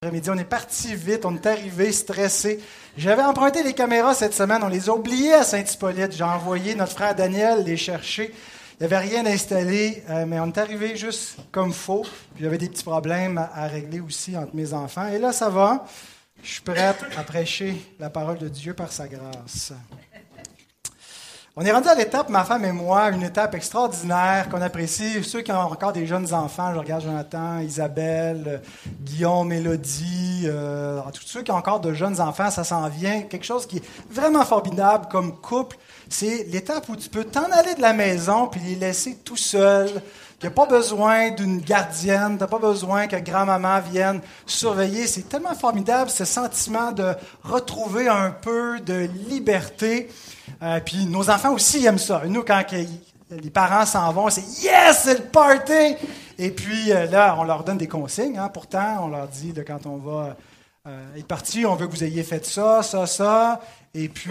On est parti vite, on est arrivé stressé. J'avais emprunté les caméras cette semaine, on les a oubliées à Saint-Hippolyte. J'ai envoyé notre frère Daniel les chercher. Il n'y avait rien installé, euh, mais on est arrivé juste comme faux. Puis il y des petits problèmes à, régler aussi entre mes enfants. Et là, ça va. Je suis prête à prêcher la parole de Dieu par sa grâce. On est rendu à l'étape, ma femme et moi, une étape extraordinaire qu'on apprécie. Ceux qui ont encore des jeunes enfants, je regarde Jonathan, Isabelle, Guillaume, Mélodie, euh, tous ceux qui ont encore de jeunes enfants, ça s'en vient. Quelque chose qui est vraiment formidable comme couple, c'est l'étape où tu peux t'en aller de la maison puis les laisser tout seuls. Tu n'as pas besoin d'une gardienne, tu n'as pas besoin que grand-maman vienne surveiller. C'est tellement formidable ce sentiment de retrouver un peu de liberté. Euh, puis nos enfants aussi aiment ça. Nous, quand les parents s'en vont, c'est Yes, c'est le party! Et puis euh, là, on leur donne des consignes. Hein. Pourtant, on leur dit de quand on va euh, être parti, on veut que vous ayez fait ça, ça, ça. Et puis,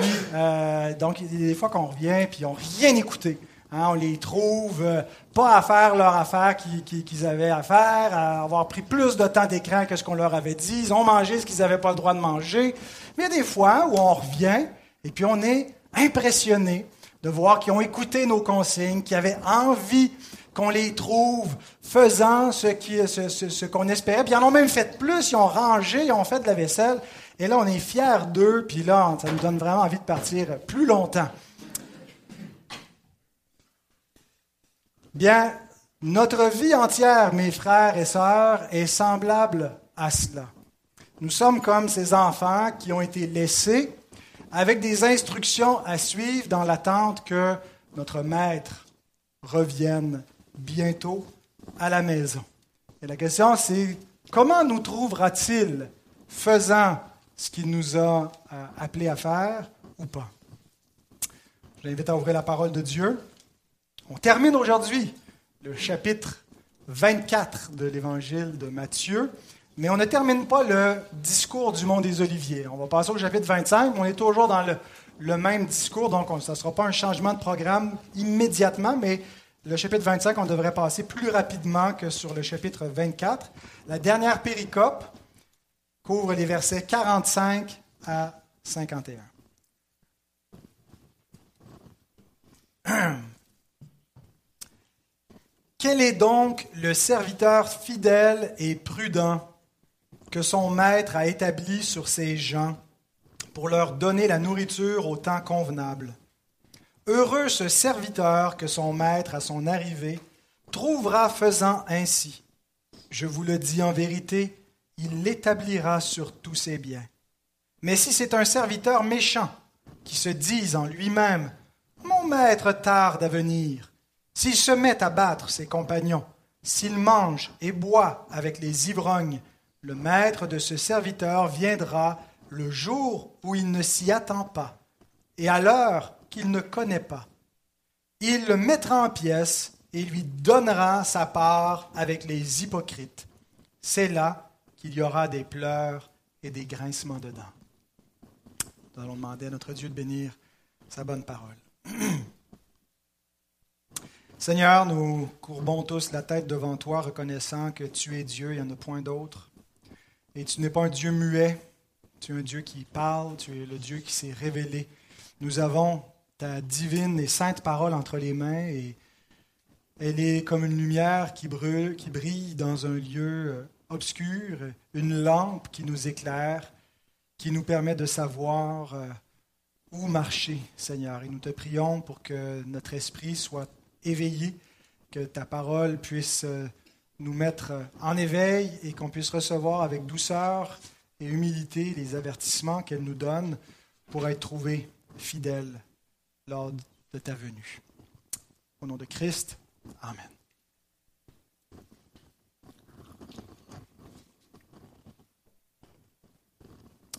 donc, il y a des fois qu'on revient, puis ils n'ont rien écouté. Hein. on les trouve pas à faire leur affaire qu'ils avaient à faire, à avoir pris plus de temps d'écran que ce qu'on leur avait dit. Ils ont mangé ce qu'ils n'avaient pas le droit de manger. Mais il y a des fois où on revient et puis on est impressionnés de voir qu'ils ont écouté nos consignes, qu'ils avaient envie qu'on les trouve faisant ce, ce, qu'on espérait. Puis ils en ont même fait plus, ils ont rangé, ils ont fait de la vaisselle. Et là, on est fiers d'eux, puis là, ça nous donne vraiment envie de partir plus longtemps. Bien, notre vie entière, mes frères et sœurs, est semblable à cela. Nous sommes comme ces enfants qui ont été laissés avec des instructions à suivre dans l'attente que notre maître revienne bientôt à la maison. Et la question, c'est comment nous trouvera-t-il faisant ce qu'il nous a euh, appelé à faire ou pas? Je l'invite à ouvrir la parole de Dieu. On termine aujourd'hui le chapitre 24 de l'évangile de Matthieu. Mais on ne termine pas le discours du monde des Oliviers. On va passer au chapitre 25. On est toujours dans le, même discours, donc ce ne sera pas un changement de programme immédiatement, mais le chapitre 25, on devrait passer plus rapidement que sur le chapitre 24. La dernière péricope couvre les versets 45 à 51. Quel est donc le serviteur fidèle et prudent que son maître a établi sur ses gens pour leur donner la nourriture au temps convenable. Heureux ce serviteur que son maître, à son arrivée, trouvera faisant ainsi. Je vous le dis en vérité, il l'établira sur tous ses biens. Mais si c'est un serviteur méchant, qui se dise en lui-même, Mon maître tarde à venir, s'il se met à battre ses compagnons, s'il mange et boit avec les ivrognes, le maître de ce serviteur viendra le jour où il ne s'y attend pas et à l'heure qu'il ne connaît pas. Il le mettra en pièces et lui donnera sa part avec les hypocrites. C'est là qu'il y aura des pleurs et des grincements dedans. Nous allons demander à notre Dieu de bénir sa bonne parole. Seigneur, nous courbons tous la tête devant toi, reconnaissant que tu es Dieu, il n'y en a point d'autre. Et tu n'es pas un Dieu muet, tu es un Dieu qui parle, tu es le Dieu qui s'est révélé. Nous avons ta divine et sainte parole entre les mains et elle est comme une lumière qui brûle, qui brille dans un lieu euh, obscur, une lampe qui nous éclaire, qui nous permet de savoir euh, où marcher, Seigneur. Et nous te prions pour que notre esprit soit éveillé, que ta parole puisse euh, nous mettre en éveil et qu'on puisse recevoir avec douceur et humilité les avertissements qu'elle nous donne pour être trouvés fidèles lors de ta venue. Au nom de Christ, Amen.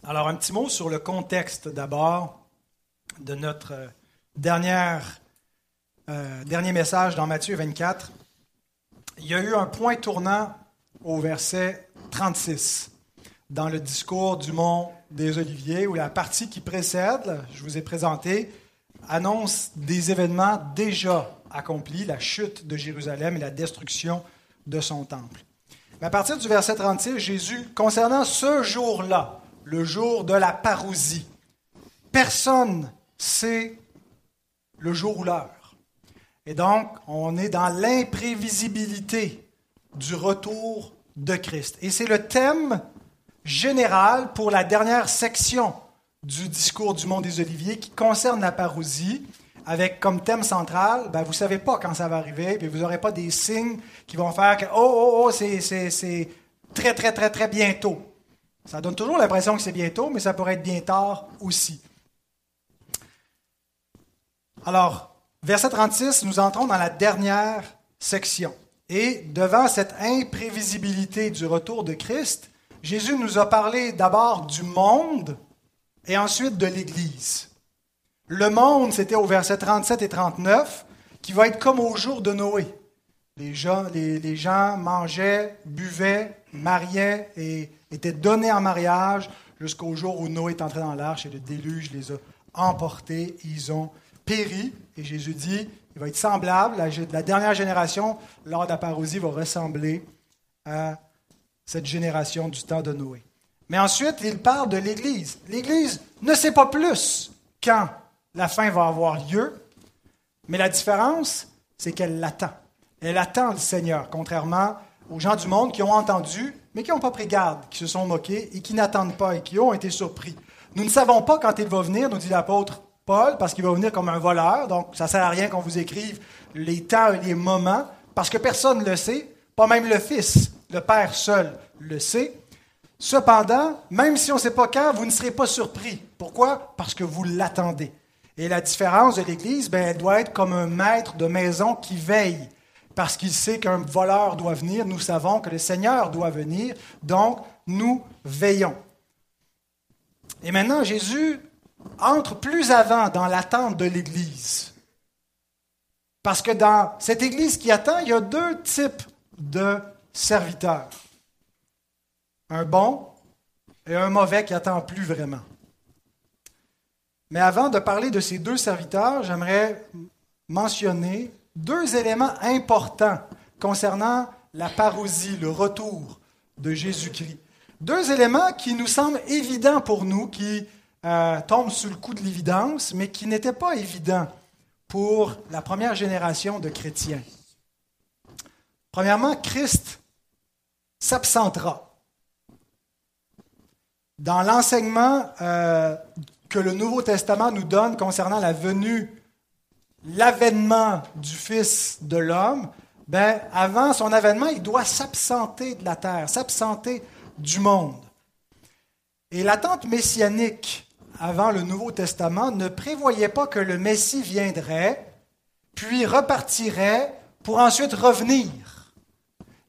Alors, un petit mot sur le contexte d'abord de notre dernière, euh, dernier message dans Matthieu 24 il y a eu un point tournant au verset 36 dans le discours du mont des Oliviers, où la partie qui précède, je vous ai présenté, annonce des événements déjà accomplis, la chute de Jérusalem et la destruction de son temple. Mais à partir du verset 36, Jésus, concernant ce jour-là, le jour de la parousie, personne sait le jour ou l'heure. Et donc, on est dans l'imprévisibilité du retour de Christ. Et c'est le thème général pour la dernière section du discours du Mont des Oliviers qui concerne la parousie, avec comme thème central, ben, vous ne savez pas quand ça va arriver, puis vous n'aurez pas des signes qui vont faire que, oh, oh, oh, c'est très, très, très, très bientôt. Ça donne toujours l'impression que c'est bientôt, mais ça pourrait être bien tard aussi. Alors, verset 36, nous entrons dans la dernière section. Et devant cette imprévisibilité du retour de Christ, Jésus nous a parlé d'abord du monde et ensuite de l'Église. Le monde, c'était au verset 37 et 39, qui va être comme au jour de Noé. Les gens, mangeaient, buvaient, mariaient et étaient donnés en mariage jusqu'au jour où Noé est entré dans l'arche et le déluge les a emportés. Ils ont péri. Et Jésus dit, il va être semblable. La, dernière génération, lors de la parousie, va ressembler à cette génération du temps de Noé. Mais ensuite, il parle de l'Église. L'Église ne sait pas plus quand la fin va avoir lieu, mais la différence, c'est qu'elle l'attend. Elle attend le Seigneur, contrairement aux gens du monde qui ont entendu, mais qui n'ont pas pris garde, qui se sont moqués et qui n'attendent pas et qui ont été surpris. Nous ne savons pas quand il va venir, nous dit l'apôtre Paul, parce qu'il va venir comme un voleur, donc ça sert à rien qu'on vous écrive les temps et les moments, parce que personne ne le sait, pas même le Fils, le Père seul le sait. Cependant, même si on ne sait pas quand, vous ne serez pas surpris. Pourquoi? Parce que vous l'attendez. Et la différence de l'Église, ben, elle doit être comme un maître de maison qui veille. Parce qu'il sait qu'un voleur doit venir, nous savons que le Seigneur doit venir, donc nous veillons. Et maintenant, Jésus entre plus avant dans l'attente de l'Église. Parce que dans cette Église qui attend, il y a deux types de serviteurs. Un bon et un mauvais qui attend plus vraiment. Mais avant de parler de ces deux serviteurs, j'aimerais mentionner deux éléments importants concernant la parousie, le retour de Jésus-Christ. Deux éléments qui nous semblent évidents pour nous, qui euh, tombent sous le coup de l'évidence, mais qui n'étaient pas évidents pour la première génération de chrétiens. Premièrement, Christ s'absentera. Dans l'enseignement euh, que le Nouveau Testament nous donne concernant la venue, l'avènement du Fils de l'homme, ben, avant son avènement, il doit s'absenter de la terre, s'absenter du monde. Et l'attente messianique avant le Nouveau Testament ne prévoyait pas que le Messie viendrait, puis repartirait pour ensuite revenir.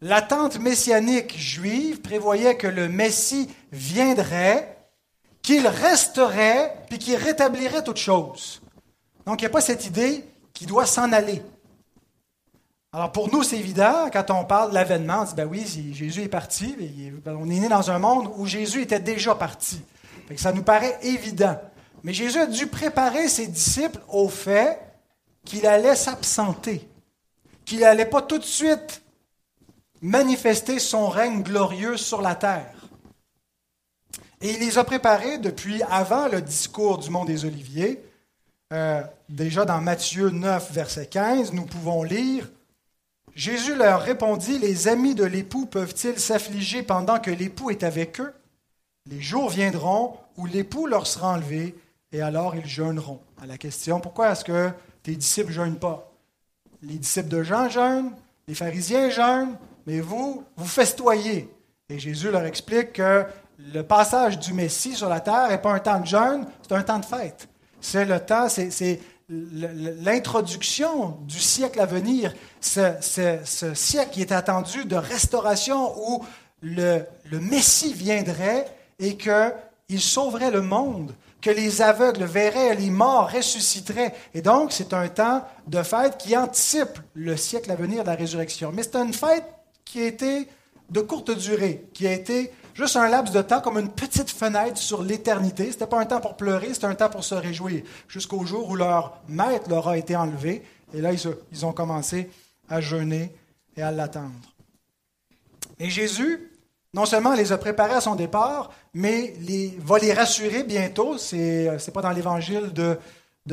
L'attente messianique juive prévoyait que le Messie viendrait, qu'il resterait, puis qu'il rétablirait toute chose. Donc il n'y a pas cette idée qu'il doit s'en aller. Alors pour nous, c'est évident, quand on parle de l'avènement, on dit, ben oui, Jésus est parti, on est né dans un monde où Jésus était déjà parti. Ça nous paraît évident. Mais Jésus a dû préparer ses disciples au fait qu'il allait s'absenter, qu'il n'allait pas tout de suite manifester son règne glorieux sur la terre. Et il les a préparés depuis avant le discours du Mont des Oliviers. Euh, déjà dans Matthieu 9, verset 15, nous pouvons lire Jésus leur répondit Les amis de l'époux peuvent-ils s'affliger pendant que l'époux est avec eux? Les jours viendront où l'époux leur sera enlevé et alors ils jeûneront. À la question Pourquoi est-ce que tes disciples ne jeûnent pas? Les disciples de Jean jeûnent, les pharisiens jeûnent, mais vous, vous festoyez. Et Jésus leur explique que le passage du Messie sur la terre n'est pas un temps de jeûne, c'est un temps de fête. C'est le temps, c'est l'introduction du siècle à venir, ce, siècle qui est attendu de restauration où le, le Messie viendrait et qu'il sauverait le monde, que les aveugles verraient, les morts ressusciteraient. Et donc, c'est un temps de fête qui anticipe le siècle à venir de la résurrection. Mais c'est une fête qui a été de courte durée, qui a été juste un laps de temps comme une petite fenêtre sur l'éternité. Ce n'était pas un temps pour pleurer, c'était un temps pour se réjouir, jusqu'au jour où leur maître leur a été enlevé. Et là, ils ont commencé à jeûner et à l'attendre. Et Jésus, non seulement les a préparés à son départ, mais va les rassurer bientôt. Ce n'est pas dans l'évangile de,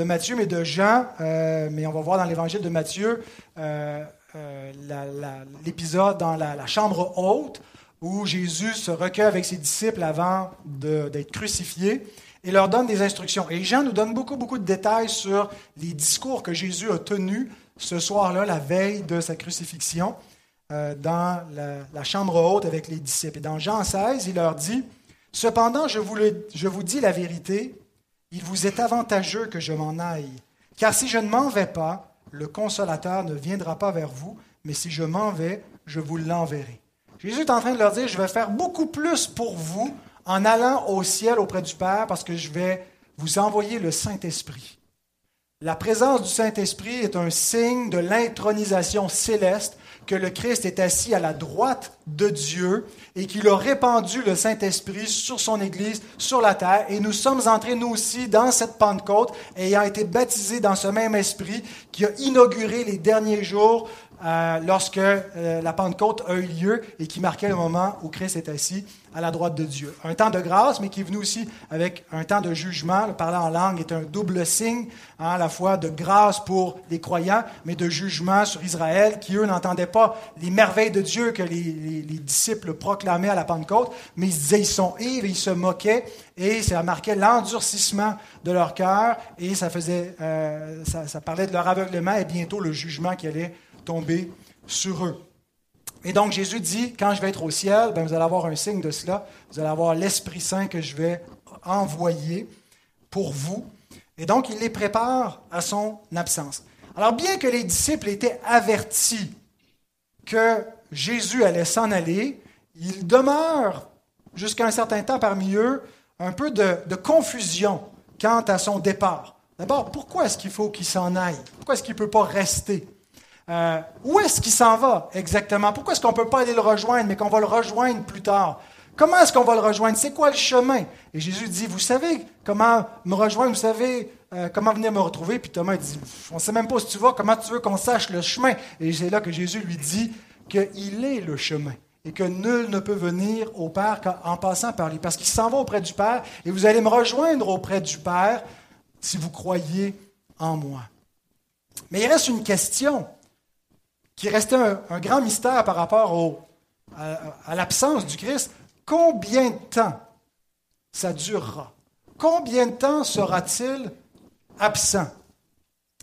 Matthieu, mais de Jean, euh, mais on va voir dans l'évangile de Matthieu euh, euh, l'épisode dans la, chambre haute où Jésus se recueille avec ses disciples avant d'être crucifié et leur donne des instructions. Et Jean nous donne beaucoup, beaucoup de détails sur les discours que Jésus a tenus ce soir-là, la veille de sa crucifixion, euh, dans la, chambre haute avec les disciples. Et dans Jean 16, il leur dit, Cependant, je vous, je vous dis la vérité, il vous est avantageux que je m'en aille, car si je ne m'en vais pas, le consolateur ne viendra pas vers vous, mais si je m'en vais, je vous l'enverrai. Jésus est en train de leur dire, je vais faire beaucoup plus pour vous en allant au ciel auprès du Père, parce que je vais vous envoyer le Saint-Esprit. La présence du Saint-Esprit est un signe de l'intronisation céleste que le Christ est assis à la droite de Dieu et qu'il a répandu le Saint-Esprit sur son Église, sur la terre. Et nous sommes entrés, nous aussi, dans cette Pentecôte, ayant été baptisés dans ce même Esprit qui a inauguré les derniers jours euh, lorsque euh, la Pentecôte a eu lieu et qui marquait le moment où Christ est assis à la droite de Dieu. Un temps de grâce, mais qui est venu aussi avec un temps de jugement. Le parler en langue est un double signe, hein, à la fois de grâce pour les croyants, mais de jugement sur Israël, qui eux n'entendaient pas les merveilles de Dieu que les, disciples proclamaient à la Pentecôte, mais ils disaient ils sont ivres, ils se moquaient, et ça marquait l'endurcissement de leur cœur, et ça faisait, euh, ça, ça parlait de leur aveuglement et bientôt le jugement qui allait tomber sur eux. Et donc Jésus dit, quand je vais être au ciel, ben, vous allez avoir un signe de cela, vous allez avoir l'Esprit Saint que je vais envoyer pour vous. Et donc il les prépare à son absence. Alors bien que les disciples étaient avertis que Jésus allait s'en aller, il demeure jusqu'à un certain temps parmi eux un peu de, de confusion quant à son départ. D'abord, pourquoi est-ce qu'il faut qu'il s'en aille? Pourquoi est-ce qu'il ne peut pas rester? Euh, où est-ce qu'il s'en va exactement? Pourquoi est-ce qu'on ne peut pas aller le rejoindre, mais qu'on va le rejoindre plus tard? Comment est-ce qu'on va le rejoindre? C'est quoi le chemin? Et Jésus dit, vous savez comment me rejoindre, vous savez euh, comment venir me retrouver? Puis Thomas dit, on ne sait même pas si tu vas, comment tu veux qu'on sache le chemin? Et c'est là que Jésus lui dit qu'il est le chemin et que nul ne peut venir au Père qu'en passant par lui, parce qu'il s'en va auprès du Père, et vous allez me rejoindre auprès du Père si vous croyez en moi. Mais il reste une question qui restait un, grand mystère par rapport à, l'absence du Christ, combien de temps ça durera? Combien de temps sera-t-il absent?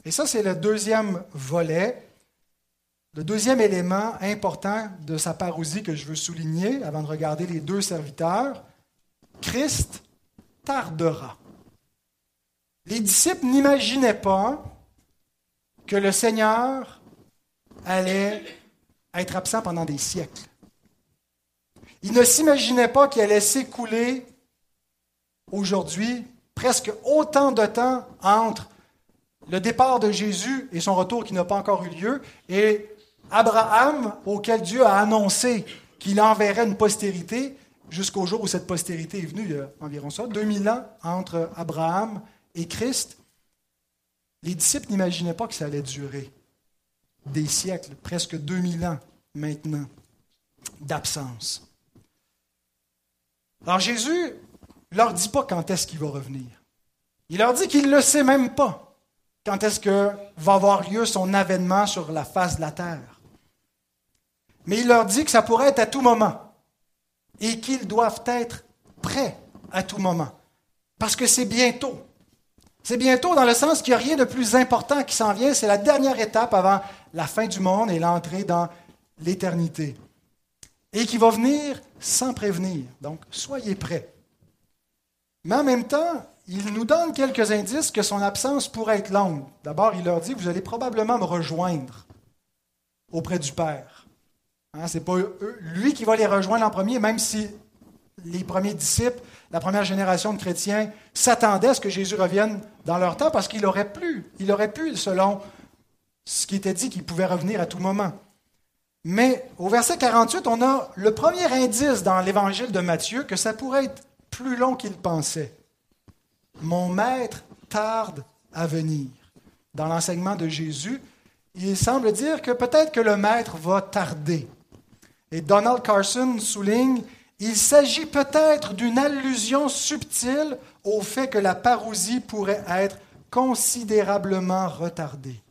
Et ça, c'est le deuxième volet, le deuxième élément important de sa parousie que je veux souligner avant de regarder les deux serviteurs. Christ tardera. Les disciples n'imaginaient pas que le Seigneur allait être absent pendant des siècles. Il ne s'imaginait pas qu'il allait s'écouler aujourd'hui presque autant de temps entre le départ de Jésus et son retour qui n'a pas encore eu lieu, et Abraham, auquel Dieu a annoncé qu'il enverrait une postérité, jusqu'au jour où cette postérité est venue, il y a environ ça, 2000 ans entre Abraham et Christ. Les disciples n'imaginaient pas que ça allait durer des siècles, presque 2000 ans maintenant, d'absence. Alors Jésus ne leur dit pas quand est-ce qu'il va revenir. Il leur dit qu'il ne le sait même pas quand est-ce que va avoir lieu son avènement sur la face de la terre. Mais il leur dit que ça pourrait être à tout moment et qu'ils doivent être prêts à tout moment. Parce que c'est bientôt. C'est bientôt dans le sens qu'il n'y a rien de plus important qui s'en vient. C'est la dernière étape avant la fin du monde et l'entrée dans l'éternité. Et qui va venir sans prévenir. Donc, soyez prêts. Mais en même temps, il nous donne quelques indices que son absence pourrait être longue. D'abord, il leur dit, vous allez probablement me rejoindre auprès du Père. Hein, Ce n'est pas lui qui va les rejoindre en premier, même si les premiers disciples, la première génération de chrétiens, s'attendaient à ce que Jésus revienne dans leur temps parce qu'il aurait pu, il aurait pu, selon ce qui était dit qu'il pouvait revenir à tout moment. Mais au verset 48, on a le premier indice dans l'évangile de Matthieu que ça pourrait être plus long qu'il pensait. Mon maître tarde à venir. Dans l'enseignement de Jésus, il semble dire que peut-être que le maître va tarder. Et Donald Carson souligne, il s'agit peut-être d'une allusion subtile au fait que la parousie pourrait être considérablement retardée.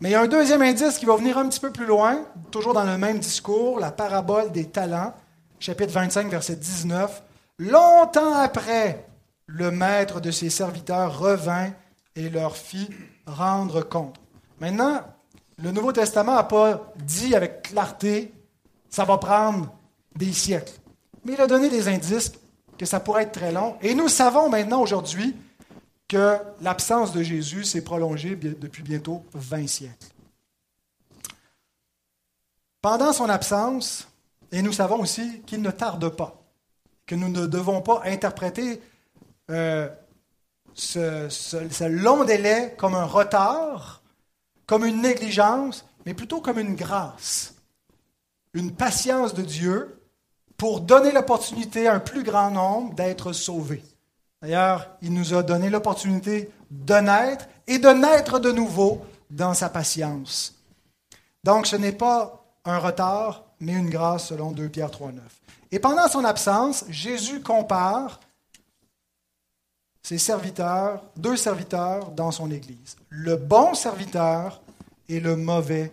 Mais il y a un deuxième indice qui va venir un petit peu plus loin, toujours dans le même discours, la parabole des talents, chapitre 25, verset 19. Longtemps après, le maître de ses serviteurs revint et leur fit rendre compte. Maintenant, le Nouveau Testament n'a pas dit avec clarté, ça va prendre des siècles. Mais il a donné des indices que ça pourrait être très long. Et nous savons maintenant aujourd'hui que l'absence de Jésus s'est prolongée depuis bientôt 20 siècles. Pendant son absence, et nous savons aussi qu'il ne tarde pas, que nous ne devons pas interpréter euh, ce, long délai comme un retard, comme une négligence, mais plutôt comme une grâce, une patience de Dieu pour donner l'opportunité à un plus grand nombre d'être sauvés. D'ailleurs, il nous a donné l'opportunité de naître et de naître de nouveau dans sa patience. Donc, ce n'est pas un retard, mais une grâce selon 2 Pierre 3.9. Et pendant son absence, Jésus compare ses serviteurs, deux serviteurs dans son Église. Le bon serviteur et le mauvais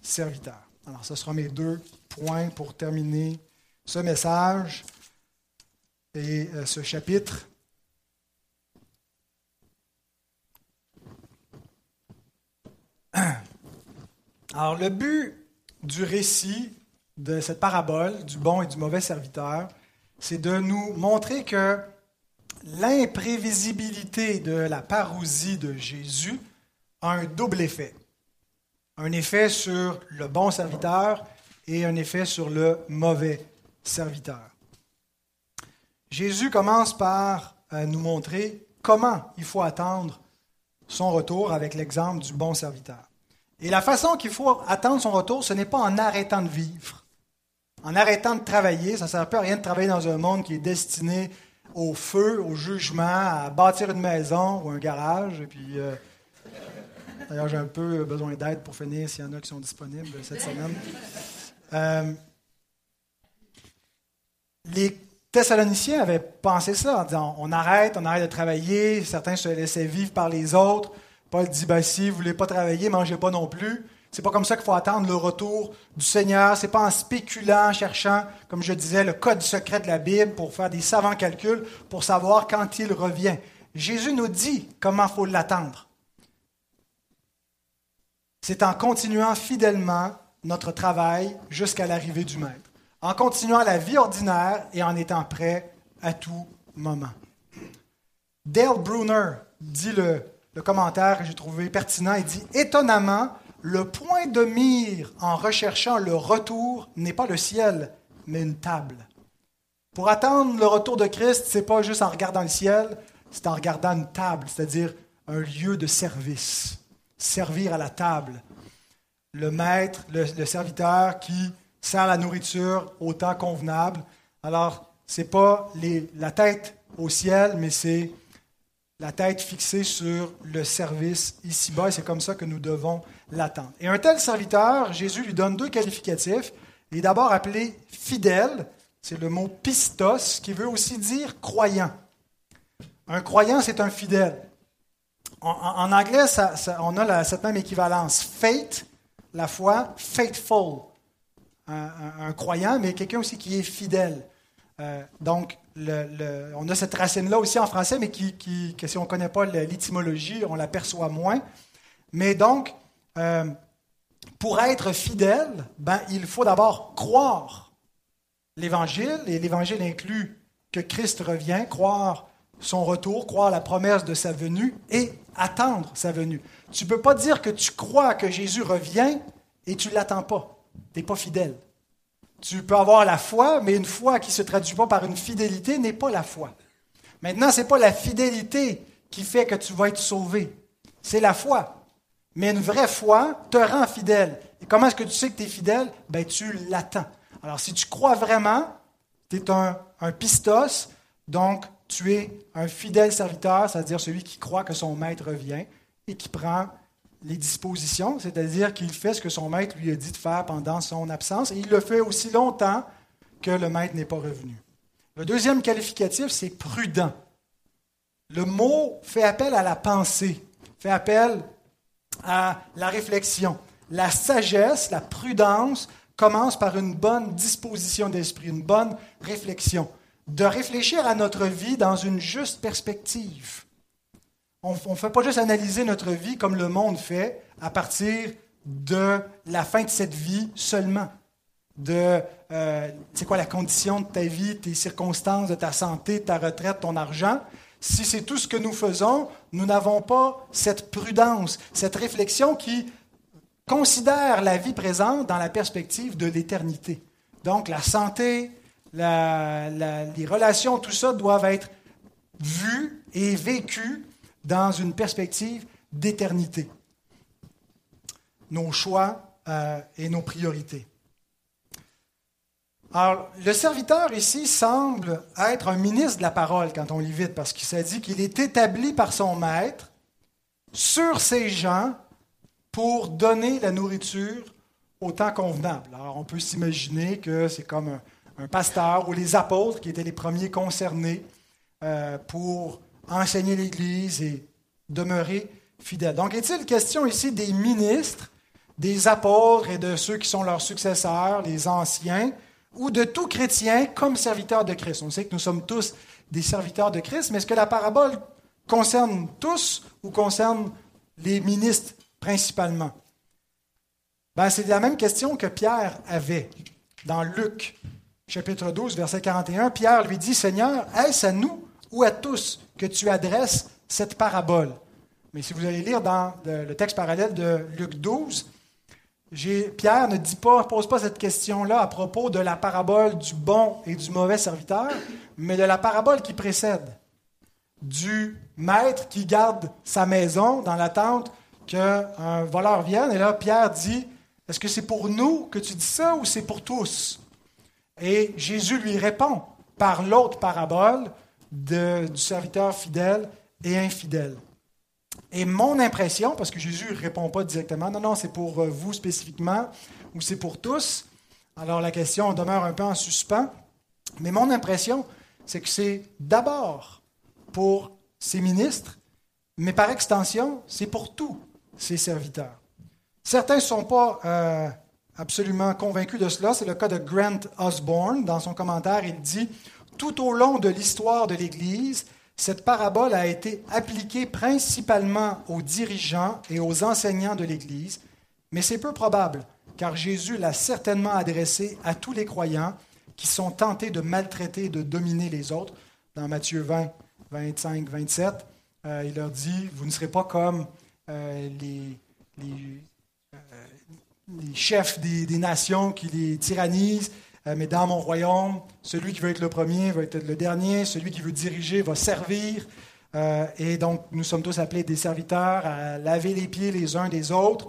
serviteur. Alors, ce sera mes deux points pour terminer ce message et euh, ce chapitre. Alors, le but du récit de cette parabole du bon et du mauvais serviteur, c'est de nous montrer que l'imprévisibilité de la parousie de Jésus a un double effet. Un effet sur le bon serviteur et un effet sur le mauvais serviteur. Jésus commence par euh, nous montrer comment il faut attendre son retour avec l'exemple du bon serviteur. Et la façon qu'il faut attendre son retour, ce n'est pas en arrêtant de vivre, en arrêtant de travailler. Ça ne sert à rien de travailler dans un monde qui est destiné au feu, au jugement, à bâtir une maison ou un garage. Euh, d'ailleurs, j'ai un peu besoin d'aide pour finir s'il y en a qui sont disponibles cette semaine. Euh, les Thessaloniciens avaient pensé ça en disant on arrête, on arrête de travailler. Certains se laissaient vivre par les autres. Paul dit ben, si vous ne voulez pas travailler, mangez pas non plus. C'est pas comme ça qu'il faut attendre le retour du Seigneur. C'est pas en spéculant, en cherchant, comme je disais, le code secret de la Bible pour faire des savants calculs pour savoir quand il revient. Jésus nous dit comment il faut l'attendre. C'est en continuant fidèlement notre travail jusqu'à l'arrivée du Maître, en continuant la vie ordinaire et en étant prêt à tout moment. Dale Bruner dit le, le commentaire que j'ai trouvé pertinent, il dit Étonnamment, le point de mire en recherchant le retour n'est pas le ciel, mais une table. Pour attendre le retour de Christ, c'est pas juste en regardant le ciel, c'est en regardant une table, c'est-à-dire un lieu de service. Servir à la table. Le maître, le, serviteur qui sert la nourriture au temps convenable. Alors, ce n'est pas la tête au ciel, mais c'est la tête fixée sur le service ici-bas. C'est comme ça que nous devons l'attendre. Et un tel serviteur, Jésus lui donne deux qualificatifs. Il est d'abord appelé fidèle, c'est le mot pistos, qui veut aussi dire croyant. Un croyant, c'est un fidèle. En, anglais, on a cette même équivalence. Faith, la foi, faithful. Un, croyant, mais quelqu'un aussi qui est fidèle. Euh, donc, on a cette racine-là aussi en français, mais qui, que si on ne connaît pas l'étymologie, on l'aperçoit moins. Mais donc, euh, pour être fidèle, ben, il faut d'abord croire l'Évangile, et l'Évangile inclut que Christ revient, croire son retour, croire la promesse de sa venue et attendre sa venue. Tu ne peux pas dire que tu crois que Jésus revient et tu ne l'attends pas. Tu n'es pas fidèle. Tu peux avoir la foi, mais une foi qui ne se traduit pas par une fidélité n'est pas la foi. Maintenant, ce n'est pas la fidélité qui fait que tu vas être sauvé. C'est la foi. Mais une vraie foi te rend fidèle. Et comment est-ce que tu sais que tu es fidèle? Ben, tu l'attends. Alors, si tu crois vraiment, tu es un, un pistos, donc tu es un fidèle serviteur, c'est-à-dire celui qui croit que son maître revient et qui prend les dispositions, c'est-à-dire qu'il fait ce que son maître lui a dit de faire pendant son absence, et il le fait aussi longtemps que le maître n'est pas revenu. Le deuxième qualificatif, c'est prudent. Le mot fait appel à la pensée, fait appel à la réflexion. La sagesse, la prudence commence par une bonne disposition d'esprit, une bonne réflexion, de réfléchir à notre vie dans une juste perspective. On ne fait pas juste analyser notre vie comme le monde fait à partir de la fin de cette vie seulement, de euh, c'est quoi la condition de ta vie, tes circonstances, de ta santé, ta retraite, ton argent. Si c'est tout ce que nous faisons, nous n'avons pas cette prudence, cette réflexion qui considère la vie présente dans la perspective de l'éternité. Donc la santé, les relations, tout ça doivent être vus et vécus dans une perspective d'éternité. Nos choix euh, et nos priorités. Alors, le serviteur ici semble être un ministre de la parole quand on lit vite, parce qu'il s'est dit qu'il est établi par son maître sur ses gens pour donner la nourriture au temps convenable. Alors, on peut s'imaginer que c'est comme un, pasteur ou les apôtres qui étaient les premiers concernés euh, pour enseigner l'Église et demeurer fidèles. Donc, est-il question ici des ministres, des apôtres et de ceux qui sont leurs successeurs, les anciens, ou de tout chrétien comme serviteur de Christ? On sait que nous sommes tous des serviteurs de Christ, mais est-ce que la parabole concerne tous ou concerne les ministres principalement? Ben, c'est la même question que Pierre avait dans Luc, chapitre 12, verset 41. Pierre lui dit, Seigneur, est-ce à nous ou à tous que tu adresses cette parabole? Mais si vous allez lire dans le texte parallèle de Luc 12, Pierre ne dit pas, pose pas cette question-là à propos de la parabole du bon et du mauvais serviteur, mais de la parabole qui précède, du maître qui garde sa maison dans l'attente qu'un voleur vienne. Et là, Pierre dit, est-ce que c'est pour nous que tu dis ça ou c'est pour tous? Et Jésus lui répond par l'autre parabole du serviteur fidèle et infidèle. Et mon impression, parce que Jésus ne répond pas directement, non, non, c'est pour euh, vous spécifiquement, ou c'est pour tous, alors la question demeure un peu en suspens, mais mon impression, c'est que c'est d'abord pour ses ministres, mais par extension, c'est pour tous ses serviteurs. Certains ne sont pas euh, absolument convaincus de cela. C'est le cas de Grant Osborne. Dans son commentaire, il dit Tout au long de l'histoire de l'Église, cette parabole a été appliquée principalement aux dirigeants et aux enseignants de l'Église, mais c'est peu probable, car Jésus l'a certainement adressée à tous les croyants qui sont tentés de maltraiter et de dominer les autres. Dans Matthieu 20, 25, 27, il leur dit, vous ne serez pas comme euh, les, euh, les, chefs des, nations qui les tyrannisent, mais dans mon royaume, celui qui veut être le premier va être le dernier, celui qui veut diriger va servir. Euh, et donc, nous sommes tous appelés des serviteurs à laver les pieds les uns des autres.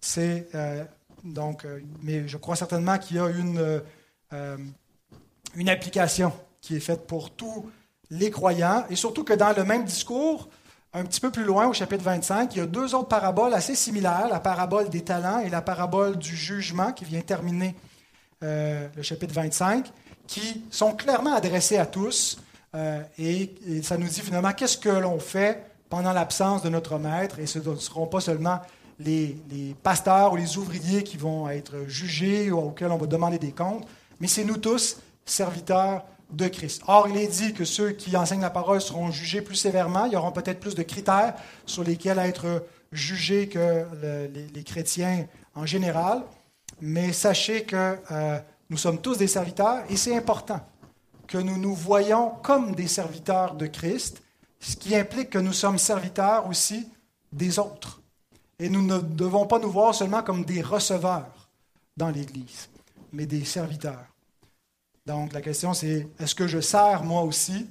C'est euh, donc, mais je crois certainement qu'il y a une application qui est faite pour tous les croyants, et surtout que dans le même discours, un petit peu plus loin, au chapitre 25, il y a deux autres paraboles assez similaires, la parabole des talents et la parabole du jugement qui vient terminer euh, le chapitre 25, qui sont clairement adressés à tous. Euh, et, ça nous dit finalement qu'est-ce que l'on fait pendant l'absence de notre maître. Et ce ne seront pas seulement les, pasteurs ou les ouvriers qui vont être jugés ou auxquels on va demander des comptes, mais c'est nous tous, serviteurs de Christ. Or, il est dit que ceux qui enseignent la parole seront jugés plus sévèrement. Il y aura peut-être plus de critères sur lesquels être jugés que les, chrétiens en général mais sachez que euh, nous sommes tous des serviteurs et c'est important que nous nous voyons comme des serviteurs de Christ, ce qui implique que nous sommes serviteurs aussi des autres. Et nous ne devons pas nous voir seulement comme des receveurs dans l'Église, mais des serviteurs. Donc la question c'est, est-ce que je sers moi aussi?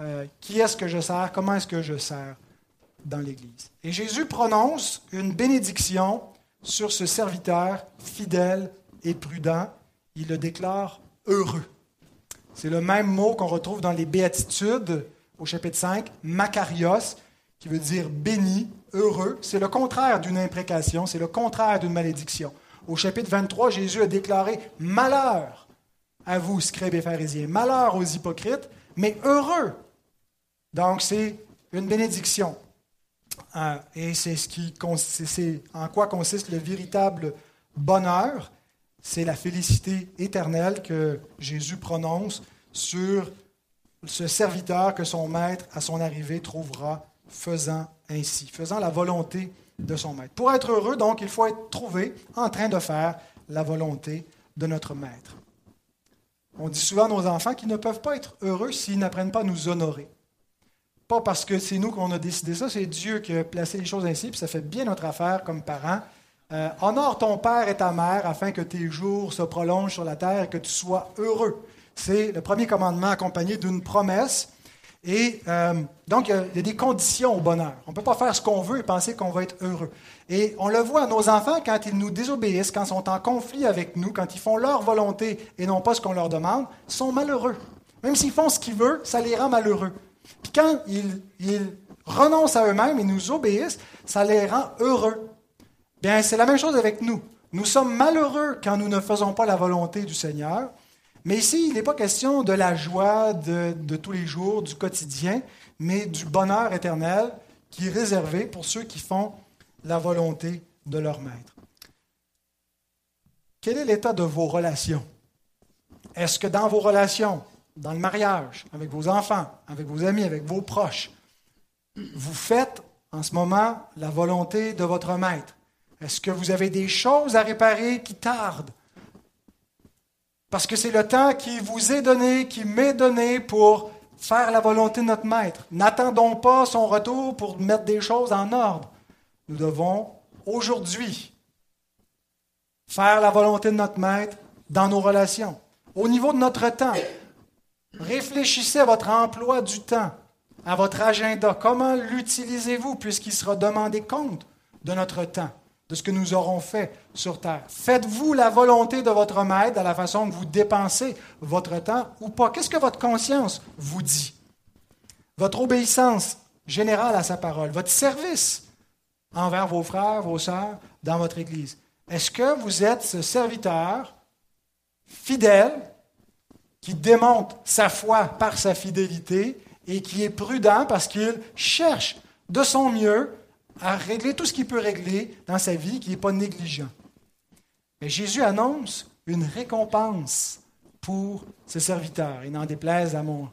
Euh, Qui est-ce que je sers? Comment est-ce que je sers dans l'Église? Et Jésus prononce une bénédiction sur ce serviteur fidèle et prudent. Il le déclare heureux. C'est le même mot qu'on retrouve dans les béatitudes au chapitre 5, Makarios, qui veut dire béni heureux, c'est le contraire d'une imprécation, c'est le contraire d'une malédiction. Au chapitre 23, Jésus a déclaré Malheur à vous, scribes et pharisiens, malheur aux hypocrites, mais heureux. Donc, c'est une bénédiction. Et c'est ce qui c'est en quoi consiste le véritable bonheur. C'est la félicité éternelle que Jésus prononce sur ce serviteur que son maître, à son arrivée, trouvera faisant ainsi, faisant la volonté de son maître. Pour être heureux, donc, il faut être trouvé en train de faire la volonté de notre maître. On dit souvent à nos enfants qu'ils ne peuvent pas être heureux s'ils n'apprennent pas à nous honorer. Pas parce que c'est nous qu'on a décidé ça, c'est Dieu qui a placé les choses ainsi, puis ça fait bien notre affaire comme parents. Euh, honore ton père et ta mère afin que tes jours se prolongent sur la terre et que tu sois heureux. C'est le premier commandement accompagné d'une promesse. Et euh, donc, il y, a, des conditions au bonheur. On ne peut pas faire ce qu'on veut et penser qu'on va être heureux. Et on le voit à nos enfants quand ils nous désobéissent, quand ils sont en conflit avec nous, quand ils font leur volonté et non pas ce qu'on leur demande, sont malheureux. Même s'ils font ce qu'ils veulent, ça les rend malheureux. Puis quand ils, ils renoncent à eux-mêmes et nous obéissent, ça les rend heureux. Bien, c'est la même chose avec nous. Nous sommes malheureux quand nous ne faisons pas la volonté du Seigneur. Mais ici, il n'est pas question de la joie de, tous les jours, du quotidien, mais du bonheur éternel qui est réservé pour ceux qui font la volonté de leur maître. Quel est l'état de vos relations? Est-ce que dans vos relations, dans le mariage, avec vos enfants, avec vos amis, avec vos proches, vous faites en ce moment la volonté de votre maître? Est-ce que vous avez des choses à réparer qui tardent? Parce que c'est le temps qui vous est donné, qui m'est donné pour faire la volonté de notre Maître. N'attendons pas son retour pour mettre des choses en ordre. Nous devons aujourd'hui faire la volonté de notre Maître dans nos relations. Au niveau de notre temps, réfléchissez à votre emploi du temps, à votre agenda. Comment l'utilisez-vous puisqu'il sera demandé compte de notre temps? de ce que nous aurons fait sur terre? Faites-vous la volonté de votre maître à la façon que vous dépensez votre temps ou pas? Qu'est-ce que votre conscience vous dit? Votre obéissance générale à sa parole, votre service envers vos frères, vos sœurs dans votre Église. Est-ce que vous êtes ce serviteur fidèle qui démontre sa foi par sa fidélité et qui est prudent parce qu'il cherche de son mieux à régler tout ce qu'il peut régler dans sa vie, qui n'est pas négligent. Mais Jésus annonce une récompense pour ce serviteur. Et n'en déplaise à mon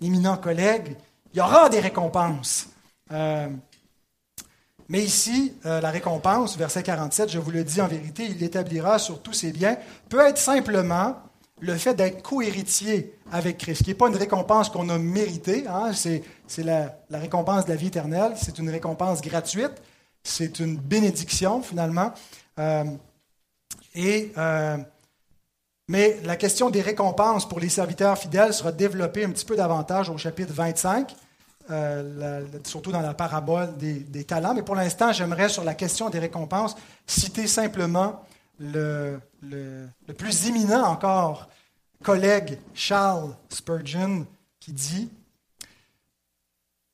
éminent collègue, il y aura des récompenses. Euh, mais ici, euh, la récompense, verset 47, je vous le dis en vérité, il établira sur tous ses biens, peut être simplement le fait d'être co-héritier avec Christ, qui n'est pas une récompense qu'on a méritée, hein, c'est, la, récompense de la vie éternelle, c'est une récompense gratuite, c'est une bénédiction finalement. Euh, euh, mais la question des récompenses pour les serviteurs fidèles sera développée un petit peu davantage au chapitre 25, euh, surtout dans la parabole des, talents. Mais pour l'instant, j'aimerais sur la question des récompenses citer simplement le, plus imminent encore collègue Charles Spurgeon qui dit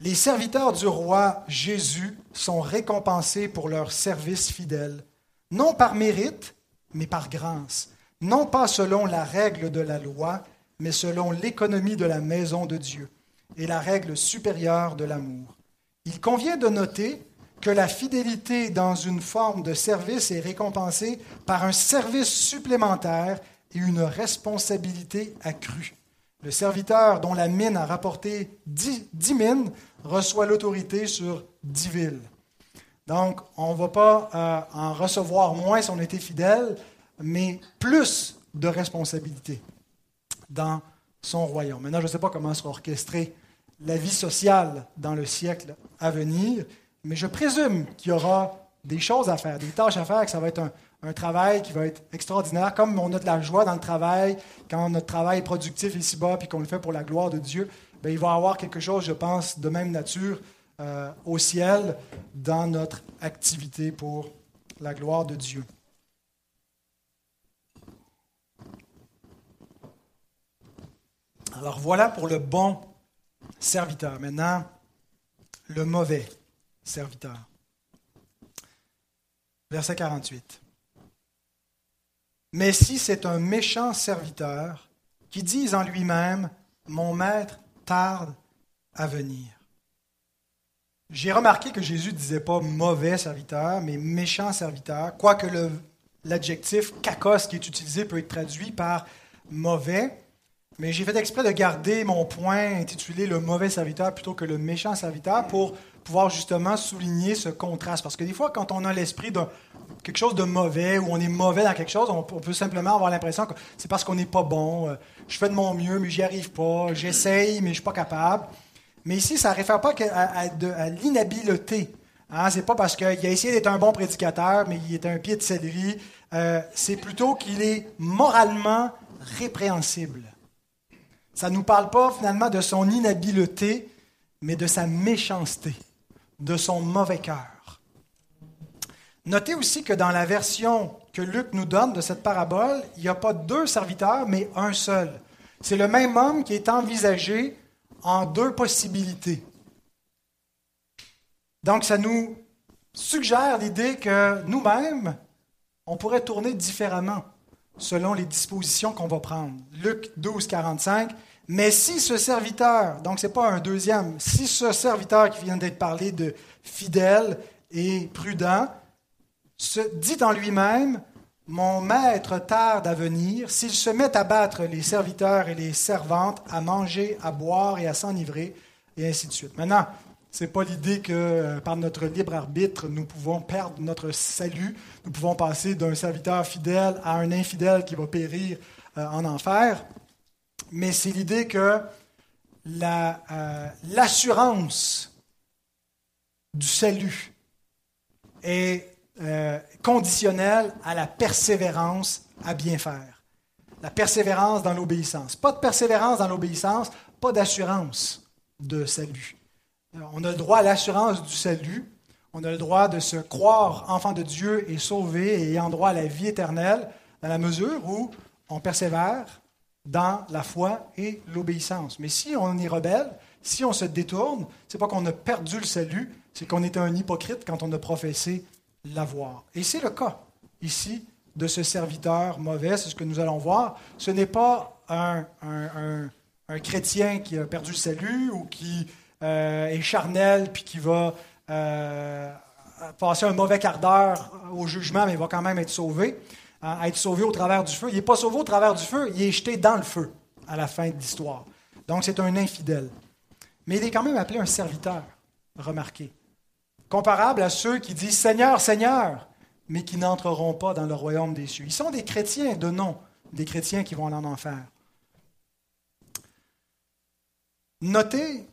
Les serviteurs du roi Jésus sont récompensés pour leur service fidèle, non par mérite, mais par grâce, non pas selon la règle de la loi, mais selon l'économie de la maison de Dieu et la règle supérieure de l'amour. Il convient de noter que la fidélité dans une forme de service est récompensée par un service supplémentaire et une responsabilité accrue. Le serviteur dont la mine a rapporté dix, mines reçoit l'autorité sur dix villes. Donc, on ne va pas euh, en recevoir moins si on était fidèle, mais plus de responsabilité dans son royaume. Maintenant, je ne sais pas comment sera orchestrée la vie sociale dans le siècle à venir, mais je présume qu'il y aura des choses à faire, des tâches à faire, que ça va être un, travail qui va être extraordinaire, comme on a de la joie dans le travail, quand notre travail est productif ici-bas, puis qu'on le fait pour la gloire de Dieu, bien, il va y avoir quelque chose, je pense, de même nature euh, au ciel dans notre activité pour la gloire de Dieu. Alors voilà pour le bon serviteur. Maintenant, le mauvais serviteur. Verset 48. Mais si c'est un méchant serviteur qui dise en lui-même, Mon maître tarde à venir. J'ai remarqué que Jésus ne disait pas mauvais serviteur, mais méchant serviteur, quoique l'adjectif kakos qui est utilisé peut être traduit par mauvais. Mais j'ai fait exprès de garder mon point intitulé le mauvais serviteur plutôt que le méchant serviteur pour pouvoir justement souligner ce contraste. Parce que des fois, quand on a l'esprit de quelque chose de mauvais ou on est mauvais dans quelque chose, on, peut simplement avoir l'impression que c'est parce qu'on n'est pas bon. Euh, je fais de mon mieux, mais j'y arrive pas. J'essaye, mais je suis pas capable. Mais ici, ça ne réfère pas à, à, l'inhabileté. Hein? C'est pas parce qu'il a essayé d'être un bon prédicateur, mais il est un pied de céleri. Euh, c'est plutôt qu'il est moralement répréhensible. Ça ne nous parle pas finalement de son inhabileté, mais de sa méchanceté, de son mauvais cœur. Notez aussi que dans la version que Luc nous donne de cette parabole, il n'y a pas deux serviteurs, mais un seul. C'est le même homme qui est envisagé en deux possibilités. Donc, ça nous suggère l'idée que nous-mêmes, on pourrait tourner différemment selon les dispositions qu'on va prendre. Luc 12, 45. Mais si ce serviteur, donc ce n'est pas un deuxième, si ce serviteur qui vient d'être parlé de fidèle et prudent, se dit en lui-même, mon maître tarde à venir, s'il se met à battre les serviteurs et les servantes, à manger, à boire et à s'enivrer, et ainsi de suite. Maintenant, n'est pas l'idée que euh, par notre libre arbitre, nous pouvons perdre notre salut, nous pouvons passer d'un serviteur fidèle à un infidèle qui va périr euh, en enfer, mais c'est l'idée que euh, l'assurance du salut est euh, conditionnel à la persévérance à bien faire. La persévérance dans l'obéissance. Pas de persévérance dans l'obéissance, pas d'assurance de salut. On a le droit à l'assurance du salut. On a le droit de se croire enfant de Dieu et sauvé et ayant droit à la vie éternelle dans la mesure où on persévère dans la foi et l'obéissance. Mais si on est rebelle, si on se détourne, c'est pas qu'on a perdu le salut, c'est qu'on est un hypocrite quand on a professé l'avoir. Et c'est le cas ici de ce serviteur mauvais, c'est ce que nous allons voir. Ce n'est pas un, chrétien qui a perdu le salut ou qui euh, charnel puis qui va euh, passer un mauvais quart d'heure au jugement, mais il va quand même être sauvé, hein, être sauvé au travers du feu. Il n'est pas sauvé au travers du feu, il est jeté dans le feu à la fin de l'histoire. Donc c'est un infidèle. Mais il est quand même appelé un serviteur, remarquez comparable à ceux qui disent Seigneur, Seigneur, mais qui n'entreront pas dans le royaume des cieux. Ils sont des chrétiens de nom, des chrétiens qui vont en enfer. Notez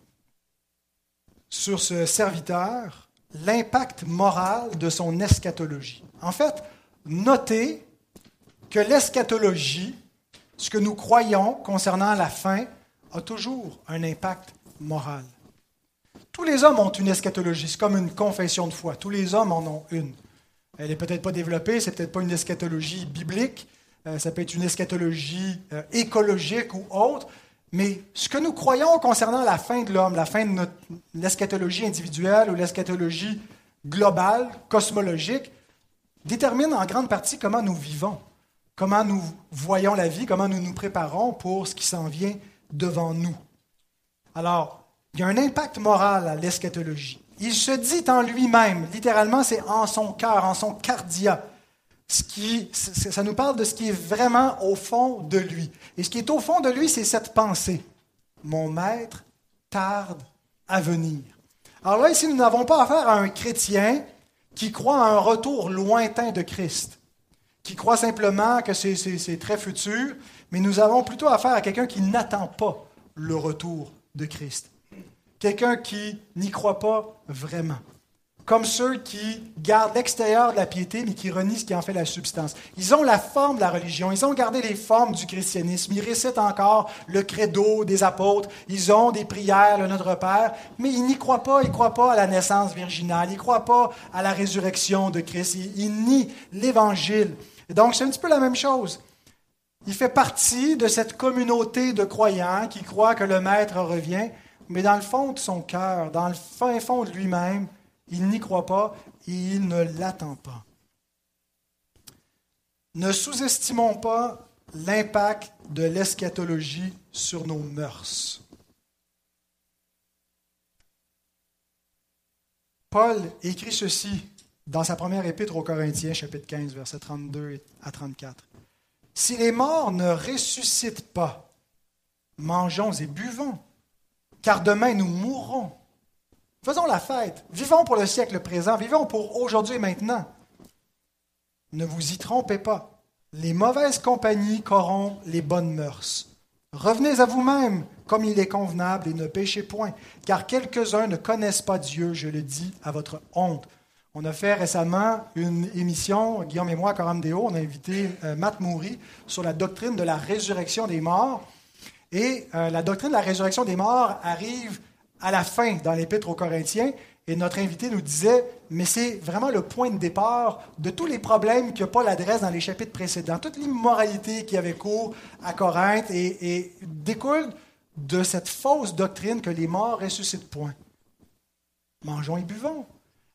sur ce serviteur l'impact moral de son eschatologie. En fait, notez que l'eschatologie, ce que nous croyons concernant la fin, a toujours un impact moral. Tous les hommes ont une eschatologie, c'est comme une confession de foi. Tous les hommes en ont une. Elle n'est peut-être pas développée, c'est peut-être pas une eschatologie biblique, euh, ça peut être une eschatologie euh, écologique ou autre, mais ce que nous croyons concernant la fin de l'homme, la fin de l'eschatologie individuelle ou l'eschatologie globale, cosmologique, détermine en grande partie comment nous vivons, comment nous voyons la vie, comment nous nous préparons pour ce qui s'en vient devant nous. Alors, il y a un impact moral à l'eschatologie. Il se dit en lui-même, littéralement, c'est en son cœur, en son cardia. Ça nous parle de ce qui est vraiment au fond de lui. Et ce qui est au fond de lui, c'est cette pensée. Mon maître tarde à venir. Alors là, ici, nous n'avons pas affaire à un chrétien qui croit à un retour lointain de Christ, qui croit simplement que c'est très futur, mais nous avons plutôt affaire à quelqu'un qui n'attend pas le retour de Christ. Quelqu'un qui n'y croit pas vraiment. Comme ceux qui gardent l'extérieur de la piété, mais qui renient ce qui en fait la substance. Ils ont la forme de la religion, ils ont gardé les formes du christianisme, ils récitent encore le credo des apôtres, ils ont des prières, le Notre Père, mais ils n'y croient pas, ils ne croient pas à la naissance virginale, ils ne croient pas à la résurrection de Christ, ils, nient l'Évangile. Donc c'est un petit peu la même chose. Il fait partie de cette communauté de croyants qui croient que le Maître revient, mais dans le fond de son cœur, dans le fin fond de lui-même, il n'y croit pas et il ne l'attend pas. Ne sous-estimons pas l'impact de l'eschatologie sur nos mœurs. Paul écrit ceci dans sa première épître aux Corinthiens, chapitre 15, versets 32 à 34. Si les morts ne ressuscitent pas, mangeons et buvons, car demain nous mourrons. Faisons la fête, vivons pour le siècle présent, vivons pour aujourd'hui et maintenant. Ne vous y trompez pas, les mauvaises compagnies corrompent les bonnes mœurs. Revenez à vous-même comme il est convenable et ne péchez point, car quelques-uns ne connaissent pas Dieu, je le dis à votre honte. On a fait récemment une émission, Guillaume et moi, Coram Deo, on a invité euh, Matt Moury sur la doctrine de la résurrection des morts. Et euh, la doctrine de la résurrection des morts arrive à la fin dans l'Épître aux Corinthiens. Et notre invité nous disait, mais c'est vraiment le point de départ de tous les problèmes que Paul adresse dans les chapitres précédents. Toute l'immoralité qui avait cours à Corinthe et, découle de cette fausse doctrine que les morts ressuscitent point. Mangeons et buvons.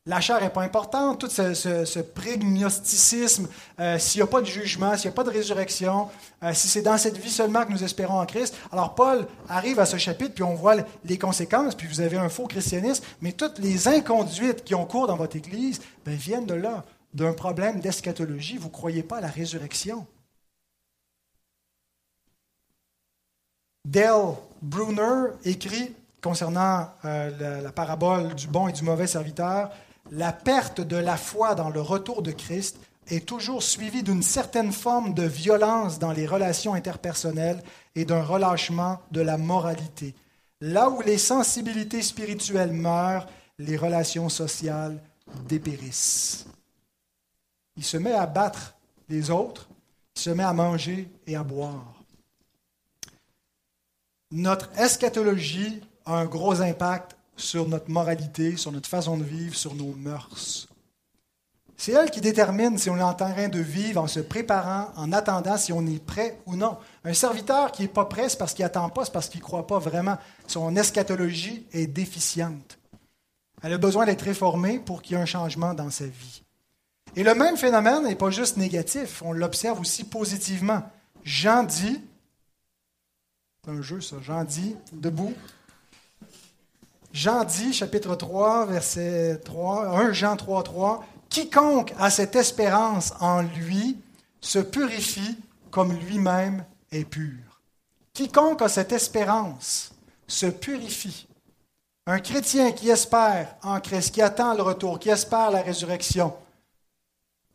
La chair n'est pas importante, tout ce, prégnosticisme, euh, s'il n'y a pas de jugement, s'il n'y a pas de résurrection, euh, si c'est dans cette vie seulement que nous espérons en Christ. Alors Paul arrive à ce chapitre, puis on voit les conséquences, puis vous avez un faux christianisme, mais toutes les inconduites qui ont cours dans votre Église ben, viennent de là, d'un problème d'eschatologie. Vous ne croyez pas à la résurrection. Dale Bruner écrit concernant euh, la parabole du bon et du mauvais serviteur, la perte de la foi dans le retour de Christ est toujours suivie d'une certaine forme de violence dans les relations interpersonnelles et d'un relâchement de la moralité. Là où les sensibilités spirituelles meurent, les relations sociales dépérissent. Il se met à battre les autres, il se met à manger et à boire. Notre eschatologie a un gros impact sur notre moralité, sur notre façon de vivre, sur nos mœurs. C'est elle qui détermine si on est en train de vivre en se préparant, en attendant si on est prêt ou non. Un serviteur qui n'est pas prêt, c'est parce qu'il n'attend pas, c'est parce qu'il ne croit pas vraiment. Son eschatologie est déficiente. Elle a besoin d'être réformée pour qu'il y ait un changement dans sa vie. Et le même phénomène n'est pas juste négatif, on l'observe aussi positivement. Jean dit, c'est un jeu ça, Jean dit, debout, Jean dit, chapitre 3, verset 3, 1 Jean 3, 3, Quiconque a cette espérance en lui se purifie comme lui-même est pur. Quiconque a cette espérance se purifie. Un chrétien qui espère en Christ, qui attend le retour, qui espère la résurrection,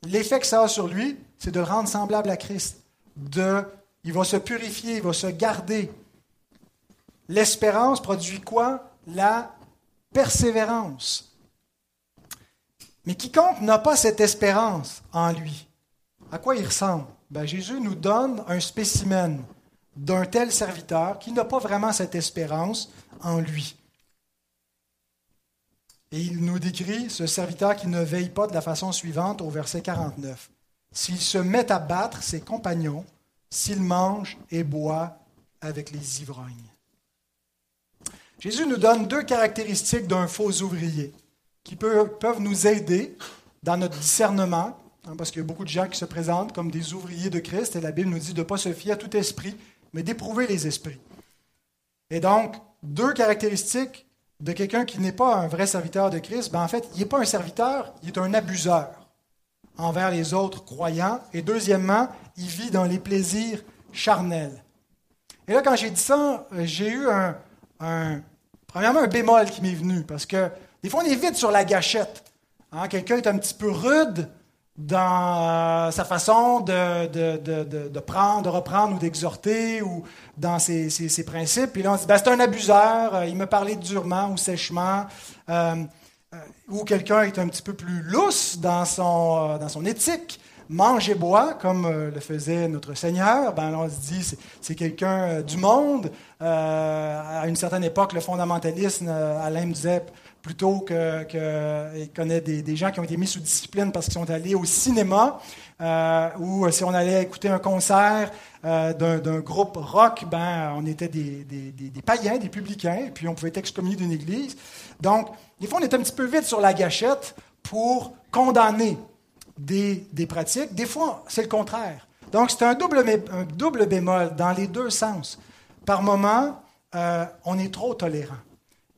l'effet que ça a sur lui, c'est de le rendre semblable à Christ. De, il va se purifier, il va se garder. L'espérance produit quoi? La persévérance. Mais quiconque n'a pas cette espérance en lui, à quoi il ressemble? Ben, Jésus nous donne un spécimen d'un tel serviteur qui n'a pas vraiment cette espérance en lui. Et il nous décrit ce serviteur qui ne veille pas de la façon suivante au verset 49. S'il se met à battre ses compagnons, s'il mange et boit avec les ivrognes. Jésus nous donne deux caractéristiques d'un faux ouvrier qui peuvent nous aider dans notre discernement, hein, parce qu'il y a beaucoup de gens qui se présentent comme des ouvriers de Christ, et la Bible nous dit de ne pas se fier à tout esprit, mais d'éprouver les esprits. Et donc, deux caractéristiques de quelqu'un qui n'est pas un vrai serviteur de Christ, ben en fait, il n'est pas un serviteur, il est un abuseur envers les autres croyants. Et deuxièmement, il vit dans les plaisirs charnels. Et là, quand j'ai dit ça, j'ai eu un, Premièrement, un bémol qui m'est venu, parce que des fois, on est vite sur la gâchette. Hein, quelqu'un est un petit peu rude dans euh, sa façon de, prendre, de reprendre ou d'exhorter, ou dans ses, principes. Puis là, on se dit, ben, c'est un abuseur, euh, il me parlait durement ou sèchement. Euh, ou quelqu'un est un petit peu plus lousse dans son éthique mange et boit, comme euh, le faisait notre Seigneur, ben, on se dit c'est quelqu'un euh, du monde. Euh, à une certaine époque, le fondamentalisme, Alain me disait plutôt qu'il que connaît des, gens qui ont été mis sous discipline parce qu'ils sont allés au cinéma, ou si on allait écouter un concert d'un groupe rock, ben, on était des, des, païens, des publicains, et puis on pouvait être excommunié d'une église. Donc, des fois, on est un petit peu vite sur la gâchette pour condamner des, des pratiques. Des fois, c'est le contraire. Donc, c'est un double, bémol dans les deux sens. Par moment, euh, on est trop tolérant.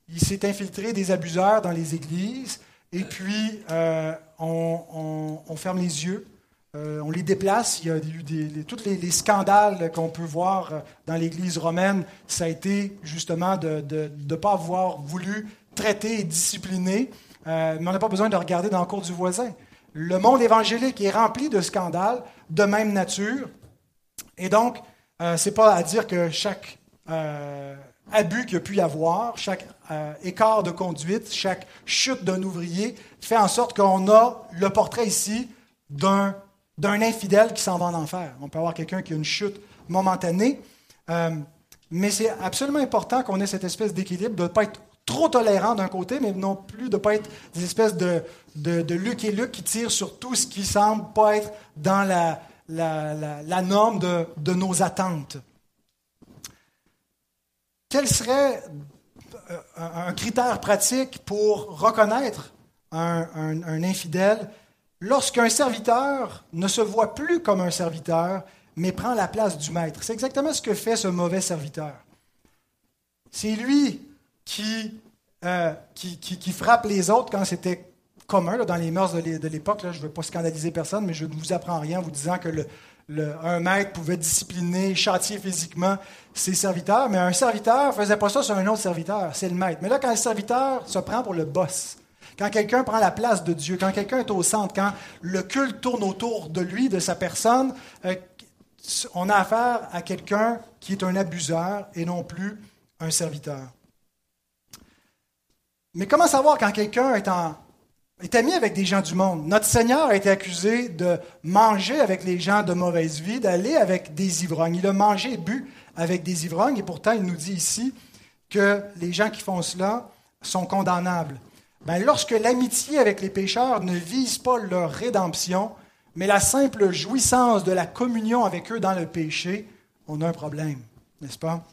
Il s'est infiltré des abuseurs dans les églises, et puis euh, on, ferme les yeux, euh, on les déplace. Il y a eu tous les, scandales qu'on peut voir dans l'Église romaine, ça a été justement de ne pas avoir voulu traiter et discipliner, mais on n'a pas besoin de regarder dans le cours du voisin. Le monde évangélique est rempli de scandales de même nature, et donc, ce n'est pas à dire que chaque euh, abus qu'il y a pu y avoir, chaque euh, écart de conduite, chaque chute d'un ouvrier fait en sorte qu'on a le portrait ici d'un, infidèle qui s'en va en enfer. On peut avoir quelqu'un qui a une chute momentanée, euh, mais c'est absolument important qu'on ait cette espèce d'équilibre, de ne pas être trop tolérant d'un côté, mais non plus de ne pas être des espèces de, de, Luc et Luc qui tirent sur tout ce qui semble pas être dans la, la, norme de, de nos attentes quel serait euh, un critère pratique pour reconnaître un, infidèle lorsqu'un serviteur ne se voit plus comme un serviteur, mais prend la place du maître? C'est exactement ce que fait ce mauvais serviteur. C'est lui qui, euh, qui, frappe les autres quand c'était commun dans les mœurs de l'époque. Je ne veux pas scandaliser personne, mais je ne vous apprends rien en vous disant que un maître pouvait discipliner, châtier physiquement ses serviteurs, mais un serviteur ne faisait pas ça sur un autre serviteur, c'est le maître. Mais là, quand le serviteur se prend pour le boss, quand quelqu'un prend la place de Dieu, quand quelqu'un est au centre, quand le culte tourne autour de lui, de sa personne, euh, on a affaire à quelqu'un qui est un abuseur et non plus un serviteur. Mais comment savoir quand quelqu'un est ami avec des gens du monde? Notre Seigneur a été accusé de manger avec les gens de mauvaise vie, d'aller avec des ivrognes. Il a mangé et bu avec des ivrognes, et pourtant il nous dit ici que les gens qui font cela sont condamnables. Ben, lorsque l'amitié avec les pécheurs ne vise pas leur rédemption, mais la simple jouissance de la communion avec eux dans le péché, on a un problème, n'est-ce pas?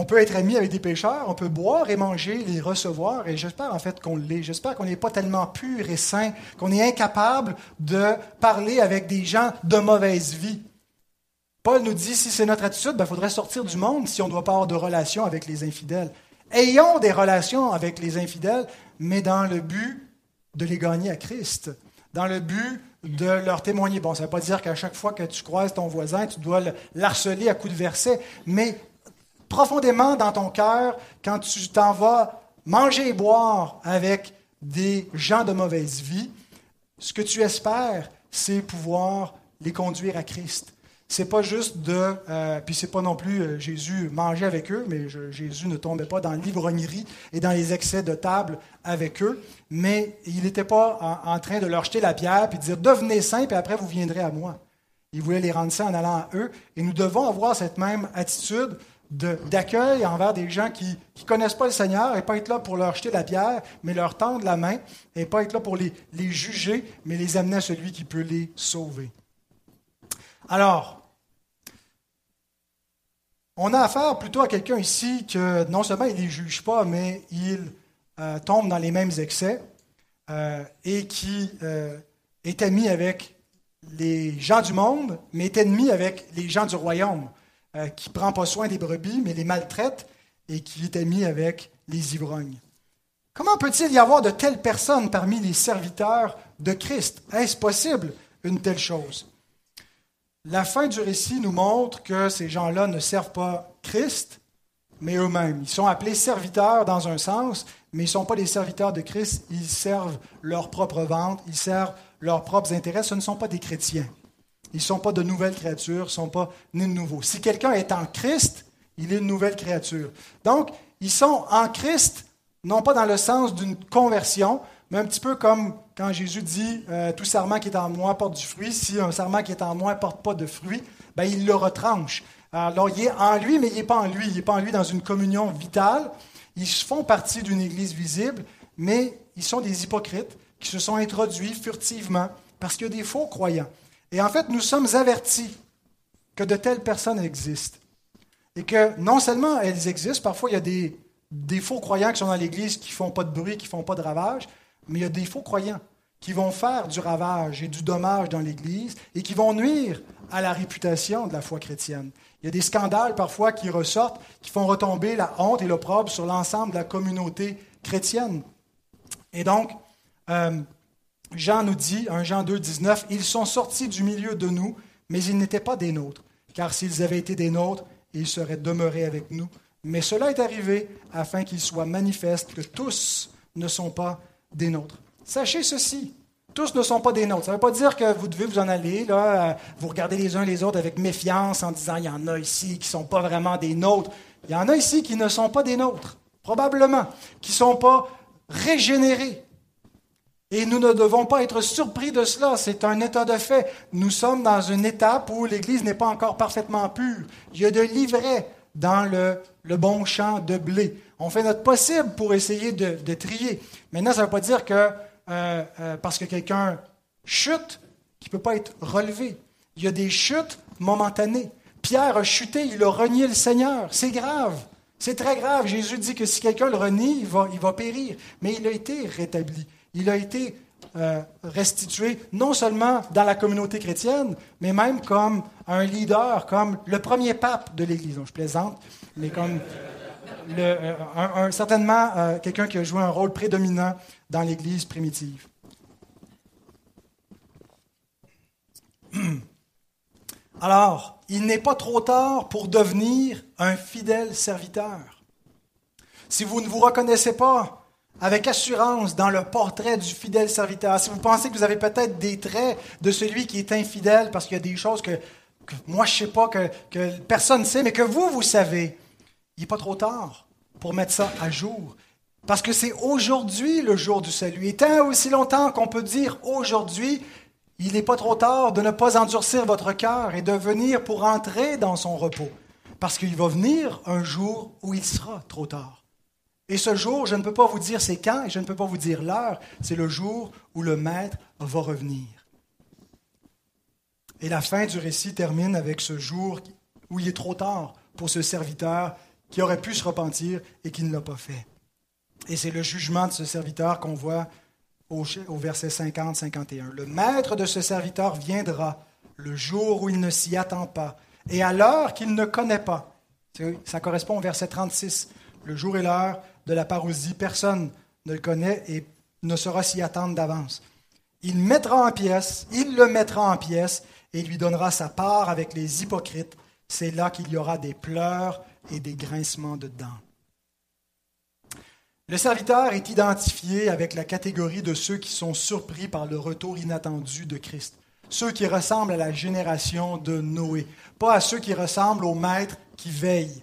On peut être ami avec des pécheurs, on peut boire et manger, les recevoir, et j'espère en fait qu'on l'est. J'espère qu'on n'est pas tellement pur et saint qu'on est incapable de parler avec des gens de mauvaise vie. Paul nous dit, si c'est notre attitude, il ben, faudrait sortir du monde si on ne doit pas avoir de relations avec les infidèles. Ayons des relations avec les infidèles, mais dans le but de les gagner à Christ, dans le but de leur témoigner. Bon, ça ne veut pas dire qu'à chaque fois que tu croises ton voisin, tu dois l'harceler à coups de verset, mais profondément dans ton cœur, quand tu t'en vas manger et boire avec des gens de mauvaise vie, ce que tu espères, c'est pouvoir les conduire à Christ. C'est pas juste de, euh, puis c'est pas non plus euh, Jésus manger avec eux, mais Jésus ne tombait pas dans l'ivrognerie et dans les excès de table avec eux, mais il n'était pas en, train de leur jeter la pierre puis de dire devenez saints puis après vous viendrez à moi. Il voulait les rendre saints en allant à eux, et nous devons avoir cette même attitude d'accueil envers des gens qui ne connaissent pas le Seigneur et pas être là pour leur jeter la pierre, mais leur tendre la main et pas être là pour les, juger, mais les amener à celui qui peut les sauver. Alors, on a affaire plutôt à quelqu'un ici que non seulement il ne les juge pas, mais il euh, tombe dans les mêmes excès euh, et qui euh, est ami avec les gens du monde, mais est ennemi avec les gens du royaume. Euh, qui ne prend pas soin des brebis, mais les maltraite et qui est ami avec les ivrognes. Comment peut-il y avoir de telles personnes parmi les serviteurs de Christ? Est-ce possible une telle chose? La fin du récit nous montre que ces gens-là ne servent pas Christ, mais eux-mêmes. Ils sont appelés serviteurs dans un sens, mais ils ne sont pas des serviteurs de Christ, ils servent leur propre vente, ils servent leurs propres intérêts, ce ne sont pas des chrétiens. Ils ne sont pas de nouvelles créatures, ils ne sont pas nés de nouveau. Si quelqu'un est en Christ, il est une nouvelle créature. Donc, ils sont en Christ, non pas dans le sens d'une conversion, mais un petit peu comme quand Jésus dit euh, Tout serment qui est en moi porte du fruit. Si un serment qui est en moi ne porte pas de fruit, ben, il le retranche. Alors, il est en lui, mais il n'est pas en lui. Il n'est pas en lui dans une communion vitale. Ils font partie d'une Église visible, mais ils sont des hypocrites qui se sont introduits furtivement parce qu'il y a des faux croyants. Et en fait, nous sommes avertis que de telles personnes existent. Et que non seulement elles existent, parfois il y a des, faux croyants qui sont dans l'Église qui ne font pas de bruit, qui ne font pas de ravage, mais il y a des faux croyants qui vont faire du ravage et du dommage dans l'Église et qui vont nuire à la réputation de la foi chrétienne. Il y a des scandales parfois qui ressortent, qui font retomber la honte et l'opprobre sur l'ensemble de la communauté chrétienne. Et donc, euh, Jean nous dit, 1 Jean 2, 19, Ils sont sortis du milieu de nous, mais ils n'étaient pas des nôtres, car s'ils avaient été des nôtres, ils seraient demeurés avec nous. Mais cela est arrivé afin qu'il soit manifeste que tous ne sont pas des nôtres. Sachez ceci, tous ne sont pas des nôtres. Ça ne veut pas dire que vous devez vous en aller, là, euh, vous regardez les uns les autres avec méfiance en disant, il y en a ici qui ne sont pas vraiment des nôtres. Il y en a ici qui ne sont pas des nôtres, probablement, qui ne sont pas régénérés. Et nous ne devons pas être surpris de cela, c'est un état de fait. Nous sommes dans une étape où l'Église n'est pas encore parfaitement pure. Il y a de l'ivraie dans le, bon champ de blé. On fait notre possible pour essayer de, trier. Maintenant, ça ne veut pas dire que euh, euh, parce que quelqu'un chute, qu'il ne peut pas être relevé. Il y a des chutes momentanées. Pierre a chuté, il a renié le Seigneur. C'est grave. C'est très grave. Jésus dit que si quelqu'un le renie, il va, il va périr. Mais il a été rétabli il a été euh, restitué non seulement dans la communauté chrétienne, mais même comme un leader, comme le premier pape de l'Église. Je plaisante, mais comme euh, certainement euh, quelqu'un qui a joué un rôle prédominant dans l'Église primitive. Alors, il n'est pas trop tard pour devenir un fidèle serviteur. Si vous ne vous reconnaissez pas avec assurance dans le portrait du fidèle serviteur. Si vous pensez que vous avez peut-être des traits de celui qui est infidèle parce qu'il y a des choses que, moi je ne sais pas, que, personne ne sait, mais que vous, vous savez, il n'est pas trop tard pour mettre ça à jour. Parce que c'est aujourd'hui le jour du salut. Et tant aussi longtemps qu'on peut dire aujourd'hui, il n'est pas trop tard de ne pas endurcir votre cœur et de venir pour entrer dans son repos. Parce qu'il va venir un jour où il sera trop tard. Et ce jour, je ne peux pas vous dire c'est quand et je ne peux pas vous dire l'heure, c'est le jour où le Maître va revenir. Et la fin du récit termine avec ce jour où il est trop tard pour ce serviteur qui aurait pu se repentir et qui ne l'a pas fait. Et c'est le jugement de ce serviteur qu'on voit au, verset 50-51. Le maître de ce serviteur viendra le jour où il ne s'y attend pas et à l'heure qu'il ne connaît pas. Ça correspond au verset 36. Le jour et l'heure de la parousie, personne ne le connaît et ne saura s'y attendre d'avance. Il mettra en pièces, il le mettra en pièces et lui donnera sa part avec les hypocrites. C'est là qu'il y aura des pleurs et des grincements de dents. Le serviteur est identifié avec la catégorie de ceux qui sont surpris par le retour inattendu de Christ, ceux qui ressemblent à la génération de Noé, pas à ceux qui ressemblent au maître qui veille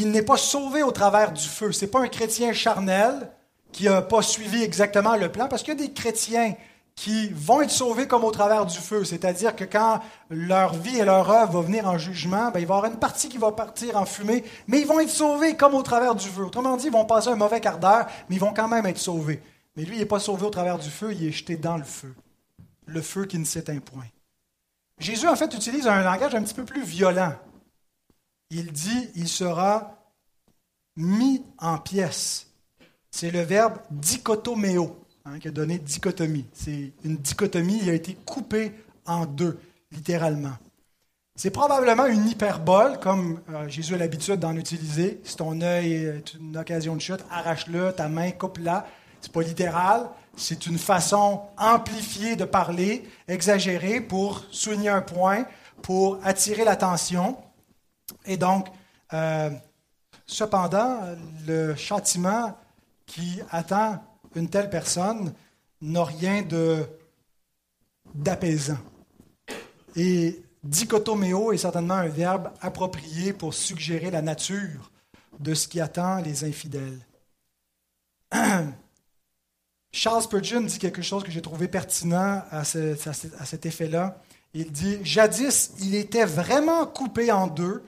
il n'est pas sauvé au travers du feu. Ce n'est pas un chrétien charnel qui n'a pas suivi exactement le plan, parce qu'il y a des chrétiens qui vont être sauvés comme au travers du feu. C'est-à-dire que quand leur vie et leur œuvre vont venir en jugement, ben, il va y avoir une partie qui va partir en fumée, mais ils vont être sauvés comme au travers du feu. Autrement dit, ils vont passer un mauvais quart d'heure, mais ils vont quand même être sauvés. Mais lui, il n'est pas sauvé au travers du feu, il est jeté dans le feu. Le feu qui ne s'éteint point. Jésus, en fait, utilise un langage un petit peu plus violent il dit il sera mis en pièces. C'est le verbe dichotoméo hein, qui a donné dichotomie. C'est une dichotomie, il a été coupé en deux, littéralement. C'est probablement une hyperbole, comme euh, Jésus a l'habitude d'en utiliser. Si ton œil est une occasion de chute, arrache-le, ta main, coupe-la. C'est pas littéral, c'est une façon amplifiée de parler, exagérée pour souligner un point, pour attirer l'attention. Et donc, euh, cependant, le châtiment qui attend une telle personne n'a rien de, d'apaisant. Et dichotoméo est certainement un verbe approprié pour suggérer la nature de ce qui attend les infidèles. Charles Spurgeon dit quelque chose que j'ai trouvé pertinent à, cet effet-là. Il dit Jadis, il était vraiment coupé en deux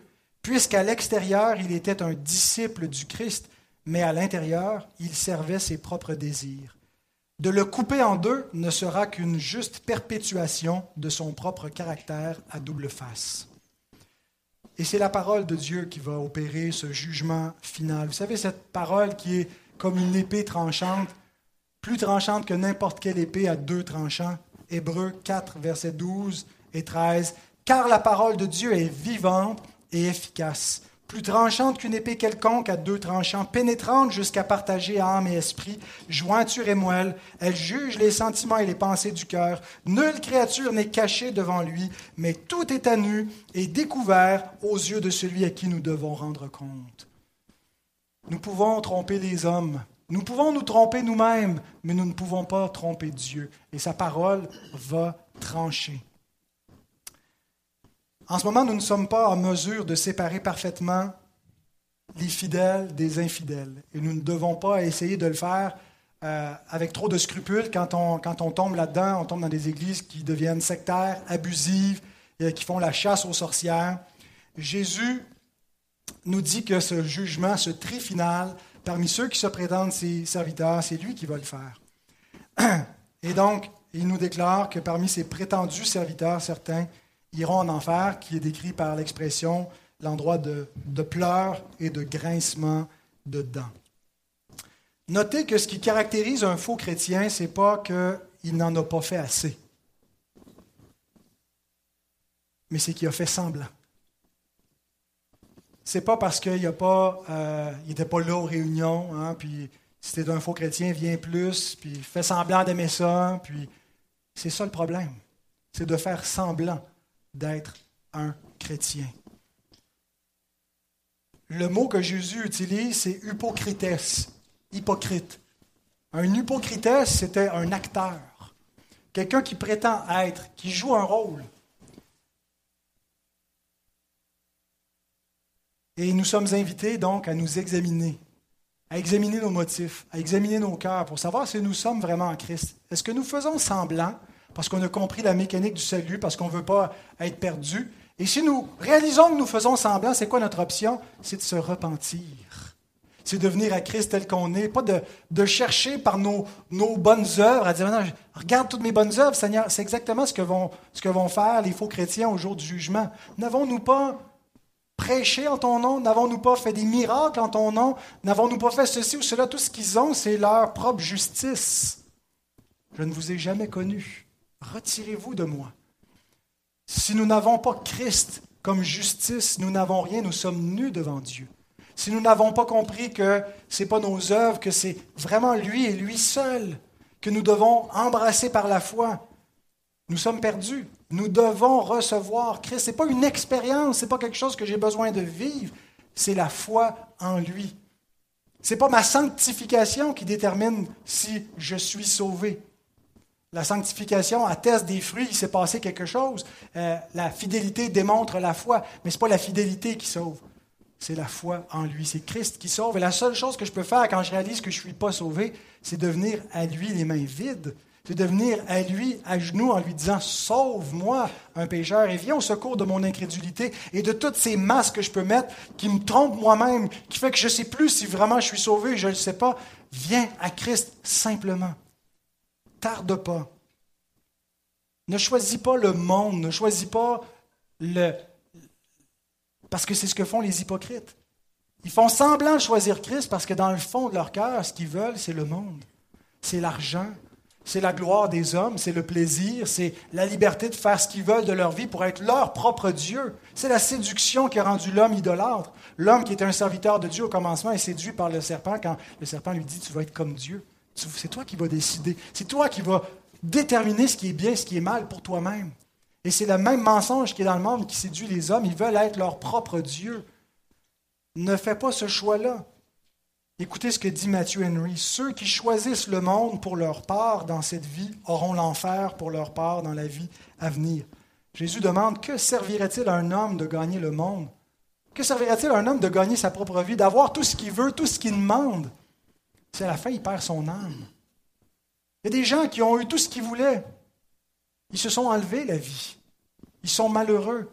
puisqu'à l'extérieur, il était un disciple du Christ, mais à l'intérieur, il servait ses propres désirs. De le couper en deux ne sera qu'une juste perpétuation de son propre caractère à double face. Et c'est la parole de Dieu qui va opérer ce jugement final. Vous savez, cette parole qui est comme une épée tranchante, plus tranchante que n'importe quelle épée à deux tranchants. Hébreux 4, versets 12 et 13. Car la parole de Dieu est vivante et efficace, plus tranchante qu'une épée quelconque à deux tranchants, pénétrante jusqu'à partager âme et esprit, jointure et moelle. Elle juge les sentiments et les pensées du cœur. Nulle créature n'est cachée devant lui, mais tout est à nu et découvert aux yeux de celui à qui nous devons rendre compte. Nous pouvons tromper les hommes, nous pouvons nous tromper nous-mêmes, mais nous ne pouvons pas tromper Dieu. Et sa parole va trancher. En ce moment, nous ne sommes pas en mesure de séparer parfaitement les fidèles des infidèles. Et nous ne devons pas essayer de le faire euh, avec trop de scrupules quand on, quand on tombe là-dedans, on tombe dans des églises qui deviennent sectaires, abusives, et qui font la chasse aux sorcières. Jésus nous dit que ce jugement, ce tri final, parmi ceux qui se prétendent ses serviteurs, c'est lui qui va le faire. Et donc, il nous déclare que parmi ses prétendus serviteurs, certains iront en enfer, qui est décrit par l'expression l'endroit de, pleurs et de grincement de dents. Notez que ce qui caractérise un faux chrétien, ce n'est pas qu'il n'en a pas fait assez, mais c'est qu'il a fait semblant. C'est pas parce qu'il n'était pas, euh, pas là aux réunions, hein, puis si c'était un faux chrétien, vient plus, puis fait semblant d'aimer ça, puis c'est ça le problème. C'est de faire semblant d'être un chrétien. Le mot que Jésus utilise, c'est hypocrites, hypocrite. Un hypocrites, c'était un acteur, quelqu'un qui prétend être, qui joue un rôle. Et nous sommes invités donc à nous examiner, à examiner nos motifs, à examiner nos cœurs pour savoir si nous sommes vraiment en Christ. Est-ce que nous faisons semblant parce qu'on a compris la mécanique du salut, parce qu'on ne veut pas être perdu. Et si nous réalisons que nous faisons semblant, c'est quoi notre option? C'est de se repentir. C'est de venir à Christ tel qu'on est, pas de, chercher par nos, nos, bonnes œuvres, à dire, non, regarde toutes mes bonnes œuvres, Seigneur. C'est exactement ce que, vont, ce que vont faire les faux chrétiens au jour du jugement. N'avons-nous pas prêché en ton nom? N'avons-nous pas fait des miracles en ton nom? N'avons-nous pas fait ceci ou cela? Tout ce qu'ils ont, c'est leur propre justice. Je ne vous ai jamais connu. Retirez-vous de moi. Si nous n'avons pas Christ comme justice, nous n'avons rien, nous sommes nus devant Dieu. Si nous n'avons pas compris que ce n'est pas nos œuvres, que c'est vraiment lui et lui seul que nous devons embrasser par la foi, nous sommes perdus. Nous devons recevoir Christ. Ce n'est pas une expérience, ce n'est pas quelque chose que j'ai besoin de vivre, c'est la foi en lui. Ce n'est pas ma sanctification qui détermine si je suis sauvé. La sanctification atteste des fruits, il s'est passé quelque chose. Euh, la fidélité démontre la foi, mais ce n'est pas la fidélité qui sauve. C'est la foi en lui. C'est Christ qui sauve. Et la seule chose que je peux faire quand je réalise que je ne suis pas sauvé, c'est de venir à lui les mains vides. C'est de venir à lui à genoux en lui disant Sauve-moi, un pécheur, et viens au secours de mon incrédulité et de toutes ces masques que je peux mettre qui me trompent moi-même, qui fait que je ne sais plus si vraiment je suis sauvé, je ne le sais pas. Viens à Christ simplement tarde pas. Ne choisis pas le monde, ne choisis pas le... Parce que c'est ce que font les hypocrites. Ils font semblant de choisir Christ parce que dans le fond de leur cœur, ce qu'ils veulent, c'est le monde. C'est l'argent, c'est la gloire des hommes, c'est le plaisir, c'est la liberté de faire ce qu'ils veulent de leur vie pour être leur propre Dieu. C'est la séduction qui a rendu l'homme idolâtre. L'homme qui était un serviteur de Dieu au commencement est séduit par le serpent quand le serpent lui dit Tu vas être comme Dieu. C'est toi qui vas décider. C'est toi qui vas déterminer ce qui est bien, ce qui est mal pour toi-même. Et c'est le même mensonge qui est dans le monde qui séduit les hommes. Ils veulent être leur propre Dieu. Ne fais pas ce choix-là. Écoutez ce que dit Matthew Henry. Ceux qui choisissent le monde pour leur part dans cette vie auront l'enfer pour leur part dans la vie à venir. Jésus demande, que servirait-il à un homme de gagner le monde? Que servirait-il à un homme de gagner sa propre vie, d'avoir tout ce qu'il veut, tout ce qu'il demande? C'est à la fin, il perd son âme. Il y a des gens qui ont eu tout ce qu'ils voulaient. Ils se sont enlevés la vie. Ils sont malheureux.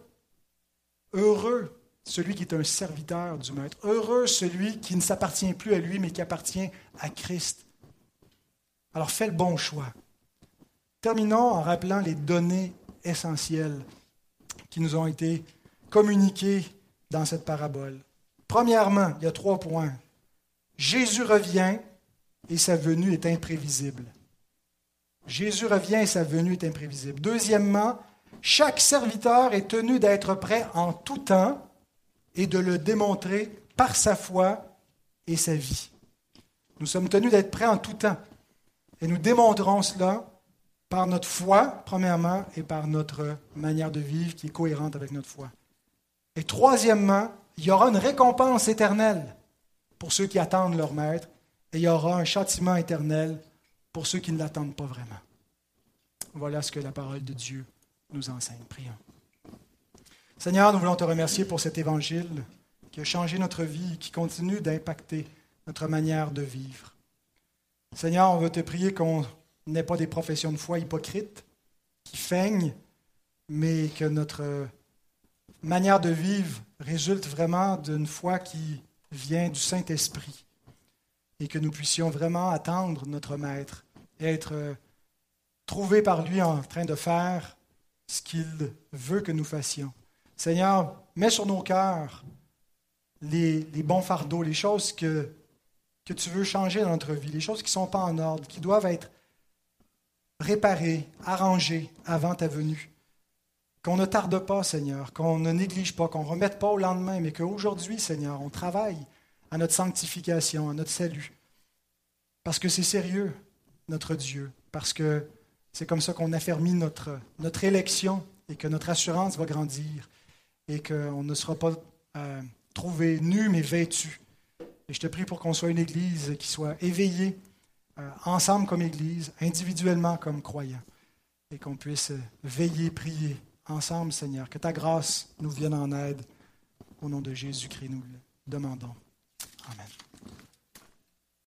Heureux celui qui est un serviteur du Maître. Heureux celui qui ne s'appartient plus à lui, mais qui appartient à Christ. Alors fais le bon choix. Terminons en rappelant les données essentielles qui nous ont été communiquées dans cette parabole. Premièrement, il y a trois points. Jésus revient et sa venue est imprévisible. Jésus revient et sa venue est imprévisible. Deuxièmement, chaque serviteur est tenu d'être prêt en tout temps et de le démontrer par sa foi et sa vie. Nous sommes tenus d'être prêts en tout temps. Et nous démontrons cela par notre foi, premièrement, et par notre manière de vivre qui est cohérente avec notre foi. Et troisièmement, il y aura une récompense éternelle pour ceux qui attendent leur maître, et il y aura un châtiment éternel pour ceux qui ne l'attendent pas vraiment. Voilà ce que la parole de Dieu nous enseigne. Prions. Seigneur, nous voulons te remercier pour cet évangile qui a changé notre vie qui continue d'impacter notre manière de vivre. Seigneur, on veut te prier qu'on n'ait pas des professions de foi hypocrites qui feignent, mais que notre manière de vivre résulte vraiment d'une foi qui vient du Saint-Esprit et que nous puissions vraiment attendre notre Maître et être trouvés par lui en train de faire ce qu'il veut que nous fassions. Seigneur, mets sur nos cœurs les, bons fardeaux, les choses que, que tu veux changer dans notre vie, les choses qui ne sont pas en ordre, qui doivent être réparées, arrangées avant ta venue. Qu'on ne tarde pas, Seigneur, qu'on ne néglige pas, qu'on ne remette pas au lendemain, mais qu'aujourd'hui, Seigneur, on travaille à notre sanctification, à notre salut. Parce que c'est sérieux, notre Dieu, parce que c'est comme ça qu'on affermit notre, notre élection et que notre assurance va grandir et qu'on ne sera pas euh, trouvé nu, mais vêtu. Et je te prie pour qu'on soit une Église qui soit éveillée, euh, ensemble comme Église, individuellement comme croyants, et qu'on puisse veiller, prier ensemble, Seigneur. Que ta grâce nous vienne en aide. Au nom de Jésus-Christ, nous le demandons. Amen.